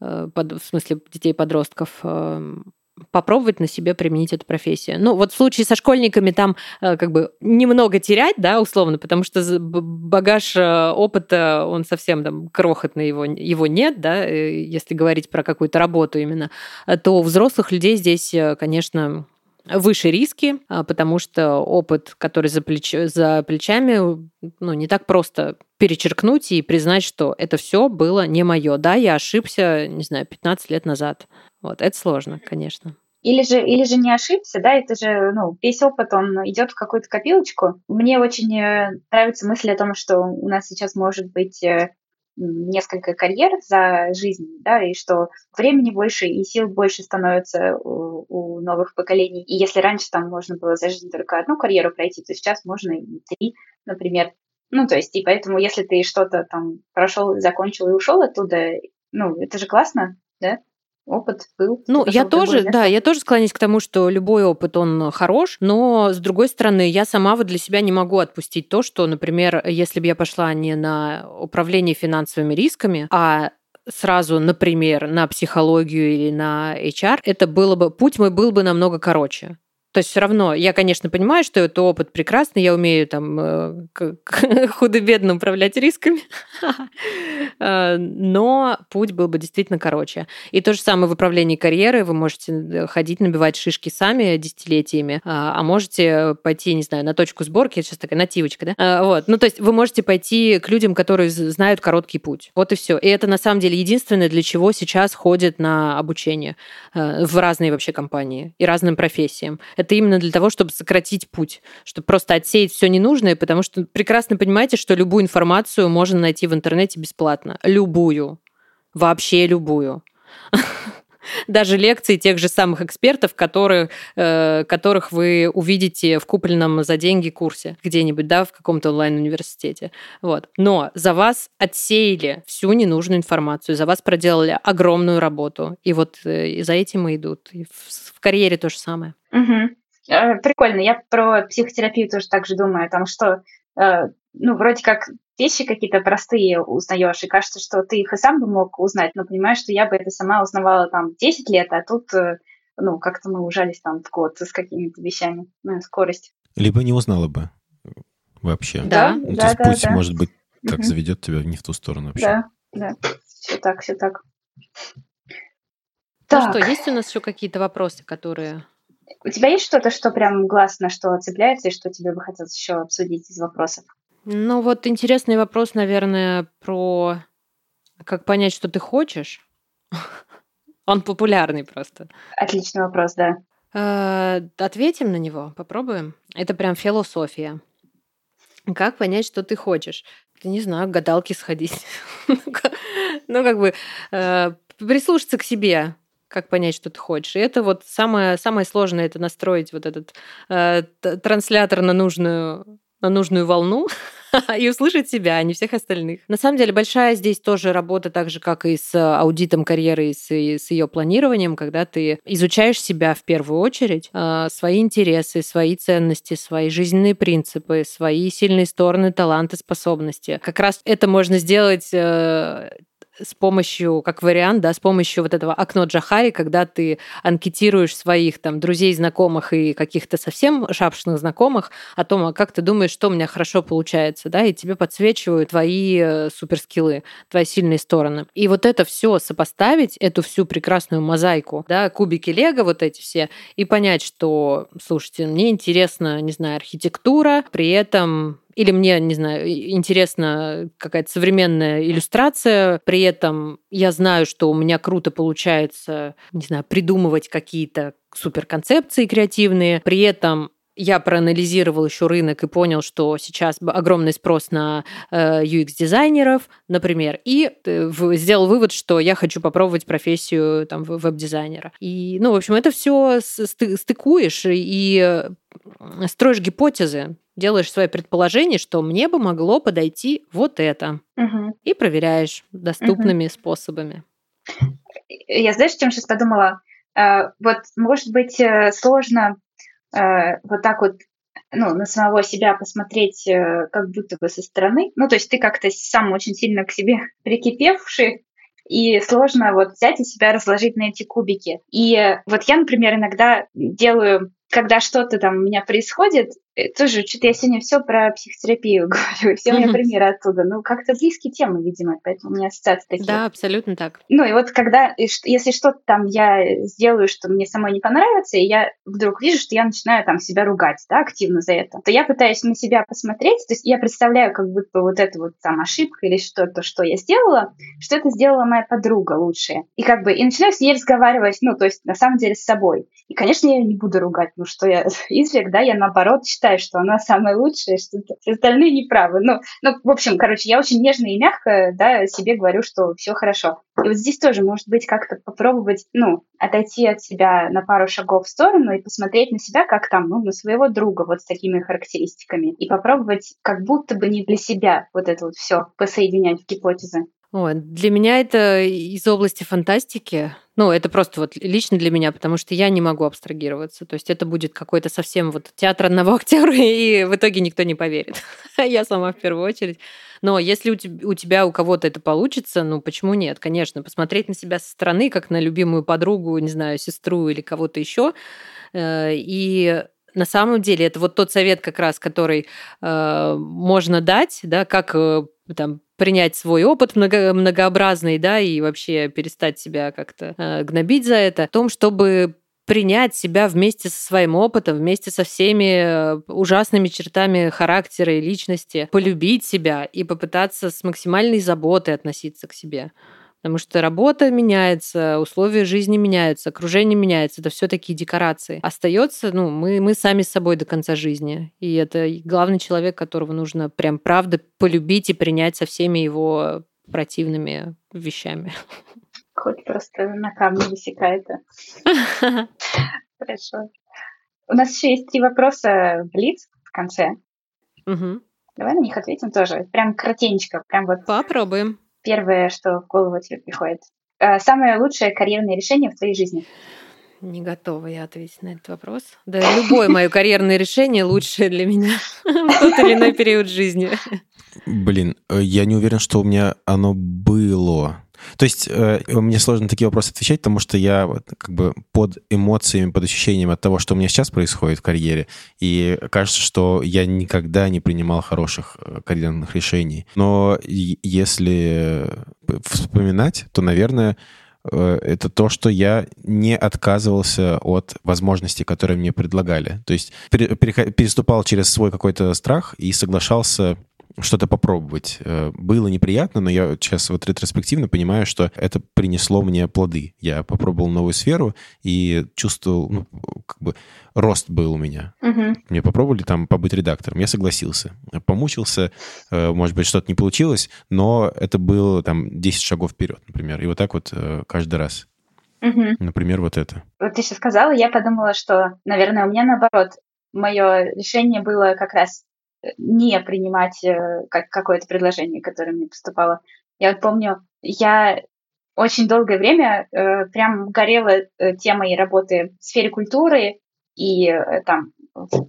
Э, в смысле детей-подростков, эм, попробовать на себе применить эту профессию. Ну, вот в случае со школьниками там э, как бы немного терять, да, условно, потому что багаж э, опыта, он совсем там крохотный, его, его нет, да, если говорить про какую-то работу именно, то у взрослых людей здесь, конечно, выше риски, а, потому что опыт, который за, плеч... за плечами, ну, не так просто перечеркнуть и признать, что это все было не мое. Да, я ошибся, не знаю, 15 лет назад. Вот, это сложно, конечно. Или же, или же не ошибся, да, это же, ну, весь опыт, он идет в какую-то копилочку. Мне очень э, нравится мысль о том, что у нас сейчас может быть э, несколько карьер за жизнь, да, и что времени больше и сил больше становится у, у новых поколений. И если раньше там можно было за жизнь только одну карьеру пройти, то сейчас можно и три, например. Ну, то есть, и поэтому, если ты что-то там прошел, закончил и ушел оттуда, ну, это же классно, да? Опыт был. Ну, я тоже, да, я тоже склоняюсь к тому, что любой опыт, он хорош, но, с другой стороны, я сама вот для себя не могу отпустить то, что, например, если бы я пошла не на управление финансовыми рисками, а сразу, например, на психологию или на HR, это было бы, путь мой был бы намного короче. То есть все равно, я, конечно, понимаю, что это опыт прекрасный, я умею там э, худо-бедно управлять рисками, э, но путь был бы действительно короче. И то же самое в управлении карьерой. Вы можете э, ходить, набивать шишки сами десятилетиями, а, а можете пойти, не знаю, на точку сборки, сейчас такая нативочка, да? А, вот. Ну, то есть вы можете пойти к людям, которые знают короткий путь. Вот и все. И это на самом деле единственное, для чего сейчас ходят на обучение в разные вообще компании и разным профессиям это именно для того, чтобы сократить путь, чтобы просто отсеять все ненужное, потому что прекрасно понимаете, что любую информацию можно найти в интернете бесплатно. Любую. Вообще любую. Даже лекции тех же самых экспертов, которые, э, которых вы увидите в купленном за деньги курсе где-нибудь, да, в каком-то онлайн-университете. Вот. Но за вас отсеяли всю ненужную информацию, за вас проделали огромную работу. И вот э, за этим и идут. И в, в карьере то же самое. Угу. Прикольно. Я про психотерапию тоже так же думаю, там что, э, ну, вроде как вещи какие-то простые узнаешь, и кажется, что ты их и сам бы мог узнать, но понимаешь, что я бы это сама узнавала там 10 лет, а тут, э, ну, как-то мы ужались там в год с какими-то вещами, ну, скорость. Либо не узнала бы вообще. Да, ну, да, то есть да, путь, да. может быть, так Мгм. заведет тебя не в ту сторону вообще. Да, да, все так, все так. Ну Так, что, есть у нас еще какие-то вопросы, которые... у тебя есть что-то, что прям глаз на что цепляется, и что тебе бы хотелось еще обсудить из вопросов? Ну вот интересный вопрос, наверное, про как понять, что ты хочешь. Он популярный просто. Отличный вопрос, да. Э, Ответим на него, попробуем. Это прям философия. Как понять, что ты хочешь? Не знаю, к гадалке сходить. Ну, как бы э, прислушаться к себе, как понять, что ты хочешь. И это вот самое, самое сложное, это настроить вот этот э, транслятор на нужную, на нужную волну и услышать себя, а не всех остальных. На самом деле большая здесь тоже работа, так же, как и с аудитом карьеры, и с, и с ее планированием, когда ты изучаешь себя в первую очередь, э, свои интересы, свои ценности, свои жизненные принципы, свои сильные стороны, таланты, способности. Как раз это можно сделать э, с помощью, как вариант, да, с помощью вот этого окно Джахари, когда ты анкетируешь своих там друзей, знакомых и каких-то совсем шапшных знакомых о том, а как ты думаешь, что у меня хорошо получается, да, и тебе подсвечивают твои э, суперскиллы, твои сильные стороны. И вот это все сопоставить, эту всю прекрасную мозаику, да, кубики Лего вот эти все, и понять, что, слушайте, мне интересна, не знаю, архитектура, при этом или мне, не знаю, интересна какая-то современная иллюстрация, при этом я знаю, что у меня круто получается, не знаю, придумывать какие-то суперконцепции креативные, при этом я проанализировал еще рынок и понял, что сейчас огромный спрос на э, UX-дизайнеров, например, и э, сделал вывод, что я хочу попробовать профессию там, веб-дизайнера. И, ну, в общем, это все стыкуешь и э, строишь гипотезы, делаешь свои предположения, что мне бы могло подойти вот это. Мгм. И проверяешь доступными способами. Я знаешь, чем сейчас подумала? Э, Вот, может быть, э, сложно э, вот так вот ну, на самого себя посмотреть как будто бы со стороны. Ну, то есть ты как-то сам очень сильно к себе прикипевший, и сложно вот взять и себя разложить на эти кубики. И вот я, например, иногда делаю, когда что-то там у меня происходит, тоже что-то я сегодня все про психотерапию говорю, все у меня Мгм. примеры оттуда. Ну, как-то близкие темы, видимо, поэтому у меня ассоциации такие. Да, абсолютно так. Ну и вот когда, если что-то там я сделаю, что мне самой не понравится, и я вдруг вижу, что я начинаю там себя ругать, да, активно за это, то я пытаюсь на себя посмотреть, то есть я представляю как будто бы вот эту вот там ошибка или что-то, что я сделала, что это сделала моя подруга лучшая. И как бы, и начинаю с ней разговаривать, ну, то есть на самом деле с собой. И, конечно, я не буду ругать, ну, что я изрек, да, я наоборот считаю, что она самая лучшая, что все остальные неправы. Ну, ну, в общем, короче, я очень нежно и мягко, да, себе говорю, что все хорошо. И вот здесь тоже, может быть, как-то попробовать, ну, отойти от себя на пару шагов в сторону и посмотреть на себя как там, ну, на своего друга вот с такими характеристиками. И попробовать как будто бы не для себя вот это вот все посоединять в гипотезы. Ой, для меня это из области фантастики. Ну, это просто вот лично для меня, потому что я не могу абстрагироваться. То есть это будет какой-то совсем вот театр одного актера, и в итоге никто не поверит. Я сама в первую очередь. Но если у теб- у тебя, у кого-то это получится, ну почему нет? Конечно, посмотреть на себя со стороны, как на любимую подругу, не знаю, сестру или кого-то еще, И на самом деле это вот тот совет как раз, который э, можно дать, да, как э, там принять свой опыт много, многообразный, да, и вообще перестать себя как-то э, гнобить за это, в том, чтобы принять себя вместе со своим опытом, вместе со всеми э, ужасными чертами характера и личности, полюбить себя и попытаться с максимальной заботой относиться к себе. Потому что работа меняется, условия жизни меняются, окружение меняется. Это все такие декорации. Остается, ну, мы, мы сами с собой до конца жизни. И это главный человек, которого нужно прям правда полюбить и принять со всеми его противными вещами. Хоть просто на камне высекает. Хорошо. У нас еще есть три вопроса в лиц в конце. Угу. Давай на них ответим тоже. Прям кратенько. Прям вот. Попробуем первое, что в голову тебе приходит? Э, самое лучшее карьерное решение в твоей жизни? Не готова я ответить на этот вопрос. Да, любое мое карьерное решение лучшее для меня в тот или иной период жизни. Блин, э, я не уверен, что у меня оно было. То есть э, мне сложно такие вопросы отвечать, потому что я вот, как бы под эмоциями, под ощущением от того, что у меня сейчас происходит в карьере, и кажется, что я никогда не принимал хороших э, карьерных решений. Но если вспоминать, то, наверное, э, это то, что я не отказывался от возможностей, которые мне предлагали. То есть переступал через свой какой-то страх и соглашался что-то попробовать. Э, было неприятно, но я сейчас вот ретроспективно понимаю, что это принесло мне плоды. Я попробовал новую сферу и чувствовал, ну, как бы рост был у меня. Угу. Мне попробовали там побыть редактором, я согласился. Помучился, э, может быть, что-то не получилось, но это было там 10 шагов вперед, например. И вот так вот э, каждый раз. Угу. Например, вот это. Вот ты сейчас сказала, я подумала, что, наверное, у меня наоборот, мое решение было как раз не принимать э, как какое-то предложение, которое мне поступало. Я вот помню, я очень долгое время э, прям горела э, темой работы в сфере культуры и э, там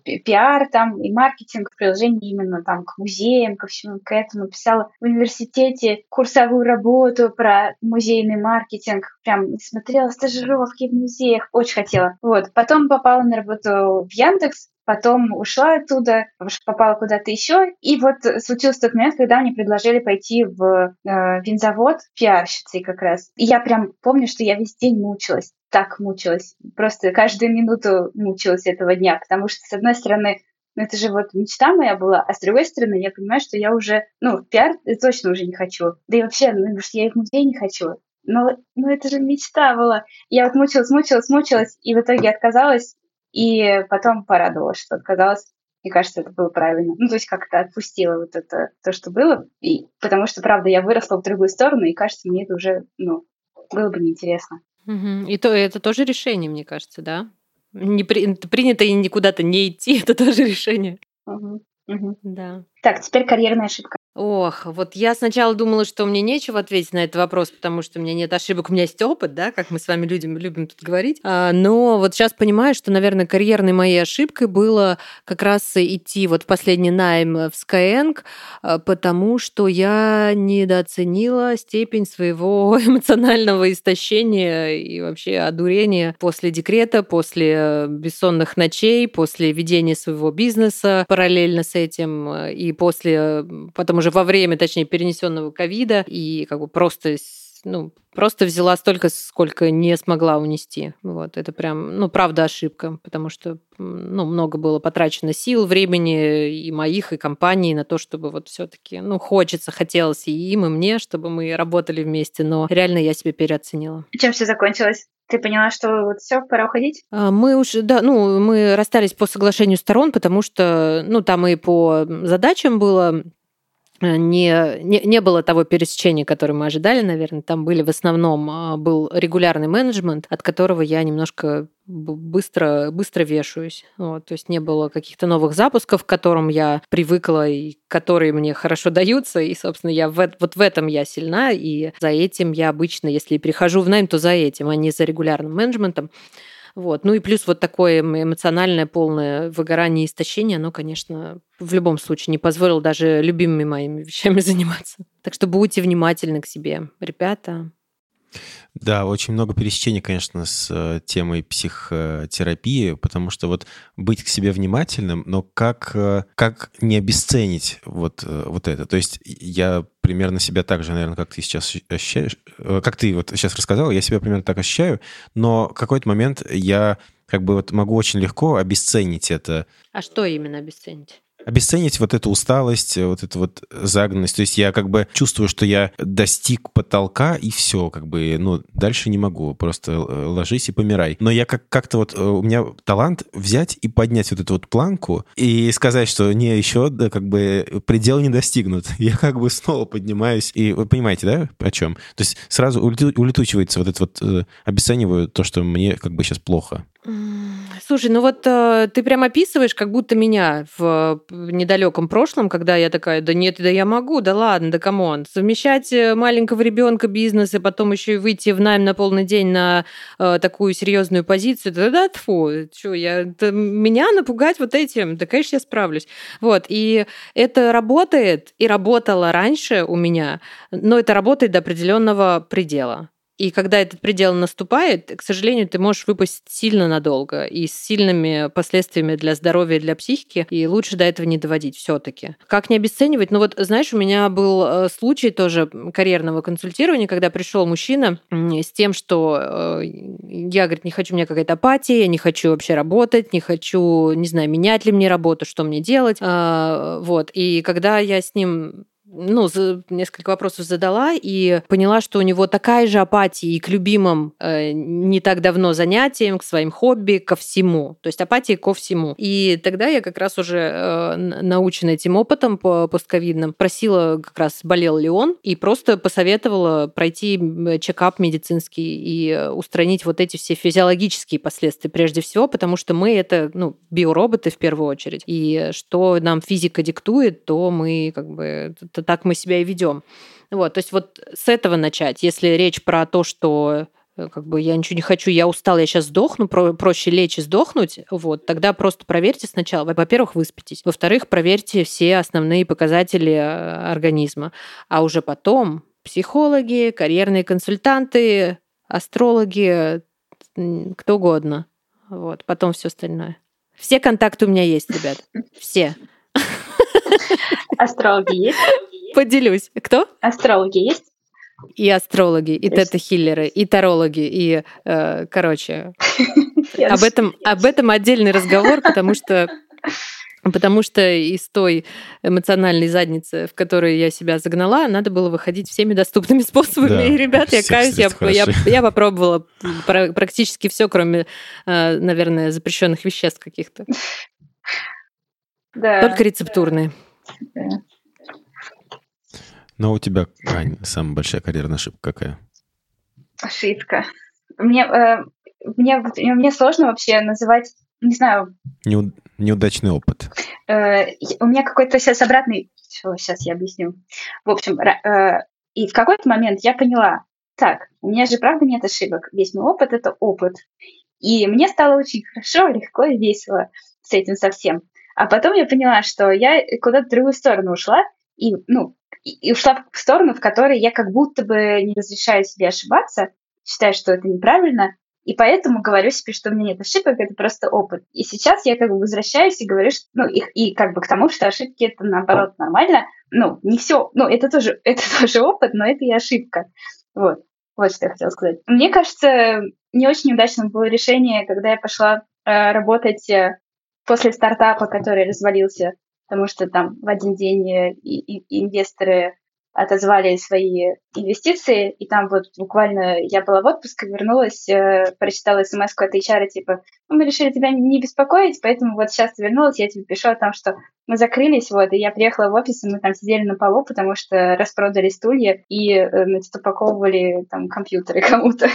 пиар там и маркетинг приложений именно там к музеям, ко всему к этому. Писала в университете курсовую работу про музейный маркетинг. Прям смотрела стажировки в музеях. Очень хотела. Вот. Потом попала на работу в Яндекс потом ушла оттуда, попала куда-то еще. И вот случился тот момент, когда мне предложили пойти в э, винзавод пиарщицей как раз. И я прям помню, что я весь день мучилась, так мучилась. Просто каждую минуту мучилась этого дня, потому что, с одной стороны, ну, это же вот мечта моя была, а с другой стороны, я понимаю, что я уже, ну, пиар точно уже не хочу. Да и вообще, ну, что я и в музей не хочу. Но, ну, это же мечта была. Я вот мучилась, мучилась, мучилась, и в итоге отказалась, и потом порадовалась, что отказалась. Мне кажется, это было правильно. Ну, то есть как-то отпустила вот это, то, что было. И, потому что, правда, я выросла в другую сторону, и кажется, мне это уже, ну, было бы неинтересно. Угу. И то это тоже решение, мне кажется, да? Не при, принято и никуда-то не идти, это тоже решение. Угу. Угу. Да. Так, теперь карьерная ошибка. Ох, вот я сначала думала, что мне нечего ответить на этот вопрос, потому что у меня нет ошибок, у меня есть опыт, да, как мы с вами людям любим тут говорить. А, но вот сейчас понимаю, что, наверное, карьерной моей ошибкой было как раз идти вот в последний найм в Skyeng, а, потому что я недооценила степень своего эмоционального истощения и вообще одурения после декрета, после бессонных ночей, после ведения своего бизнеса параллельно с этим и после потом уже во время, точнее, перенесенного ковида, и как бы просто ну, просто взяла столько, сколько не смогла унести. Вот, это прям, ну, правда, ошибка, потому что, ну, много было потрачено сил, времени и моих, и компаний на то, чтобы вот все таки ну, хочется, хотелось и им, и мне, чтобы мы работали вместе, но реально я себя переоценила. Чем все закончилось? Ты поняла, что вот все, пора уходить? А, мы уже, да, ну, мы расстались по соглашению сторон, потому что, ну, там и по задачам было не, не, не было того пересечения, которое мы ожидали, наверное. Там были в основном а, был регулярный менеджмент, от которого я немножко быстро, быстро вешаюсь. Вот, то есть не было каких-то новых запусков, к которым я привыкла и которые мне хорошо даются. И, собственно, я в, вот в этом я сильна. И за этим я обычно, если прихожу в найм, то за этим, а не за регулярным менеджментом. Вот. Ну и плюс вот такое эмоциональное полное выгорание и истощение, оно, конечно, в любом случае не позволило даже любимыми моими вещами заниматься. Так что будьте внимательны к себе, ребята. Да, очень много пересечений, конечно, с э, темой психотерапии, потому что вот быть к себе внимательным, но как, э, как не обесценить вот, э, вот это? То есть я примерно себя так же, наверное, как ты сейчас ощущаешь, как ты вот сейчас рассказал, я себя примерно так ощущаю, но в какой-то момент я как бы вот могу очень легко обесценить это. А что именно обесценить? Обесценить вот эту усталость, вот эту вот загнанность. То есть я как бы чувствую, что я достиг потолка, и все, как бы, ну, дальше не могу. Просто э, ложись и помирай. Но я как- как-то вот, э, у меня талант взять и поднять вот эту вот планку и сказать, что не, еще да, как бы предел не достигнут. Я как бы снова поднимаюсь. И вы понимаете, да, о чем? То есть сразу улетучивается вот это вот, э, обесцениваю то, что мне как бы сейчас плохо. Слушай, ну вот э, ты прям описываешь, как будто меня в недалеком прошлом, когда я такая, да нет, да я могу, да ладно, да come on. Совмещать э, маленького ребенка бизнес и потом еще и выйти в найм на полный день на э, такую серьезную позицию, да да тфу, что я, да, меня напугать вот этим, да, конечно, я справлюсь. Вот, и это работает, и работало раньше у меня, но это работает до определенного предела. И когда этот предел наступает, к сожалению, ты можешь выпасть сильно надолго и с сильными последствиями для здоровья для психики, и лучше до этого не доводить все таки Как не обесценивать? Ну вот, знаешь, у меня был э, случай тоже карьерного консультирования, когда пришел мужчина с тем, что э, я, говорит, не хочу, у меня какая-то апатия, я не хочу вообще работать, не хочу, не знаю, менять ли мне работу, что мне делать. А, вот. И когда я с ним ну, несколько вопросов задала и поняла, что у него такая же апатия и к любимым э, не так давно занятиям, к своим хобби, ко всему. То есть апатия ко всему. И тогда я как раз уже э, научена этим опытом по постковидным, просила как раз, болел ли он, и просто посоветовала пройти чекап медицинский и устранить вот эти все физиологические последствия прежде всего, потому что мы это, ну, биороботы в первую очередь. И что нам физика диктует, то мы как бы что так мы себя и ведем. Вот, то есть вот с этого начать. Если речь про то, что э, как бы я ничего не хочу, я устал, я сейчас сдохну, про, проще лечь и сдохнуть, вот, тогда просто проверьте сначала. Во-первых, выспитесь. Во-вторых, проверьте все основные показатели э, организма. А уже потом психологи, карьерные консультанты, астрологи, кто угодно. Вот, потом все остальное. Все контакты у меня есть, ребят. Все. Астрологи есть? Поделюсь. Кто? Астрологи есть? И астрологи, и тета-хиллеры, и тарологи, и, э, короче, об этом, об этом отдельный разговор, потому что Потому что из той эмоциональной задницы, в которую я себя загнала, надо было выходить всеми доступными способами. Да, и, ребят, я каюсь, я, я, я попробовала практически все, кроме, э, наверное, запрещенных веществ каких-то. Да. Только рецептурные. Да. Но у тебя, Ань, самая большая карьерная ошибка какая? Ошибка. Мне, э, мне, мне сложно вообще называть, не знаю... Неу, неудачный опыт. Э, у меня какой-то сейчас обратный... Все, сейчас я объясню. В общем, э, и в какой-то момент я поняла, так, у меня же правда нет ошибок. Весь мой опыт — это опыт. И мне стало очень хорошо, легко и весело с этим совсем. А потом я поняла, что я куда-то в другую сторону ушла, и, ну, и ушла в сторону, в которой я как будто бы не разрешаю себе ошибаться, считаю, что это неправильно, и поэтому говорю себе, что у меня нет ошибок, это просто опыт. И сейчас я как бы возвращаюсь и говорю, что, ну, и, и как бы к тому, что ошибки это наоборот нормально. Ну, не все, ну, это тоже, это тоже опыт, но это и ошибка. Вот. Вот что я хотела сказать. Мне кажется, не очень удачным было решение, когда я пошла э, работать э, после стартапа, который развалился потому что там в один день э, инвесторы отозвали свои инвестиции, и там вот буквально я была в отпуске, вернулась, э, прочитала смс от HR, типа, ну, мы решили тебя не беспокоить, поэтому вот сейчас вернулась, я тебе пишу о том, что мы закрылись, вот, и я приехала в офис, и мы там сидели на полу, потому что распродали стулья и, э, значит, упаковывали там компьютеры кому-то.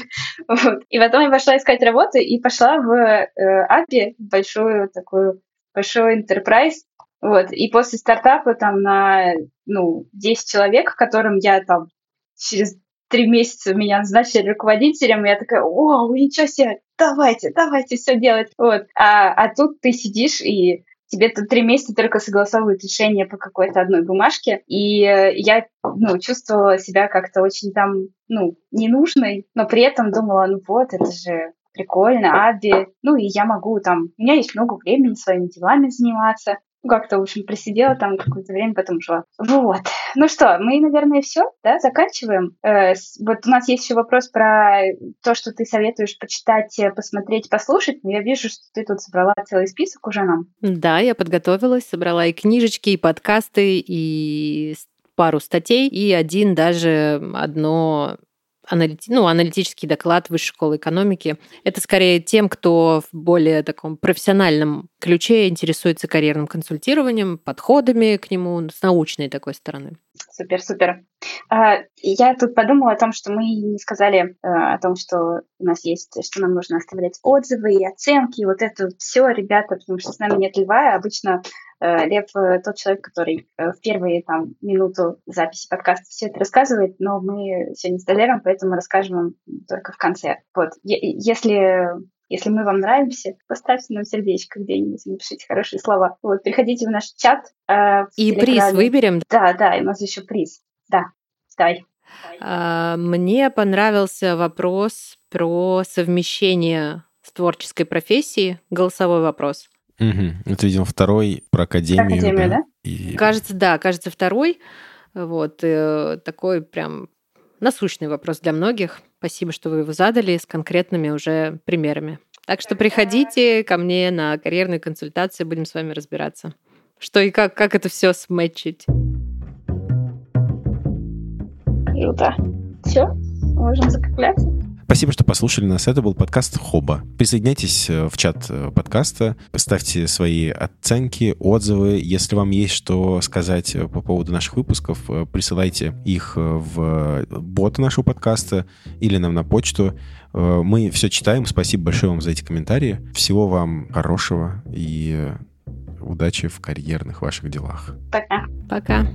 Вот. И потом я пошла искать работу и пошла в э, API, большую такую большой enterprise, вот. И после стартапа там на ну, 10 человек, которым я там через три месяца меня назначили руководителем, и я такая, о, ничего себе, давайте, давайте все делать. Вот. А, а тут ты сидишь и тебе тут три месяца только согласовывают решение по какой-то одной бумажке, и я ну, чувствовала себя как-то очень там, ну, ненужной, но при этом думала, ну вот, это же прикольно, Аби, ну и я могу там, у меня есть много времени своими делами заниматься, ну, как-то, в общем, просидела там какое-то время, потом ушла. Вот. Ну что, мы, наверное, все, да, заканчиваем. Э, вот у нас есть еще вопрос про то, что ты советуешь почитать, э, посмотреть, послушать. Но я вижу, что ты тут собрала целый список уже нам. Да, я подготовилась, собрала и книжечки, и подкасты, и пару статей, и один даже одно аналити... ну, аналитический доклад Высшей школы экономики. Это скорее тем, кто в более таком профессиональном ключе интересуется карьерным консультированием, подходами к нему с научной такой стороны. Супер, супер. А, я тут подумала о том, что мы не сказали э, о том, что у нас есть, что нам нужно оставлять отзывы и оценки, и вот это все, ребята, потому что с нами нет льва, обычно Лев э, тот человек, который э, в первые там, минуту записи подкаста все это рассказывает, но мы сегодня с Далером, поэтому расскажем вам только в конце. Вот. Если если мы вам нравимся, поставьте нам сердечко где-нибудь, напишите хорошие слова. Вот, приходите в наш чат. Э, и приз выберем. Да, да, и у нас еще приз. Да, давай. А, мне понравился вопрос про совмещение с творческой профессией, голосовой вопрос. Угу. Это, видимо, второй про академию. Академию, да? да? И... Кажется, да, кажется, второй. Вот, э, такой прям насущный вопрос для многих. Спасибо, что вы его задали с конкретными уже примерами. Так что приходите ко мне на карьерную консультацию, будем с вами разбираться. Что и как, как это все сметчить. Круто. Все, можем закругляться. Спасибо, что послушали нас. Это был подкаст Хоба. Присоединяйтесь э, в чат э, подкаста, ставьте свои оценки, отзывы. Если вам есть что сказать э, по поводу наших выпусков, присылайте их в бота нашего подкаста или нам на почту. Мы все читаем. Спасибо большое вам за эти комментарии. Всего вам хорошего и удачи в карьерных ваших делах. Пока. Пока.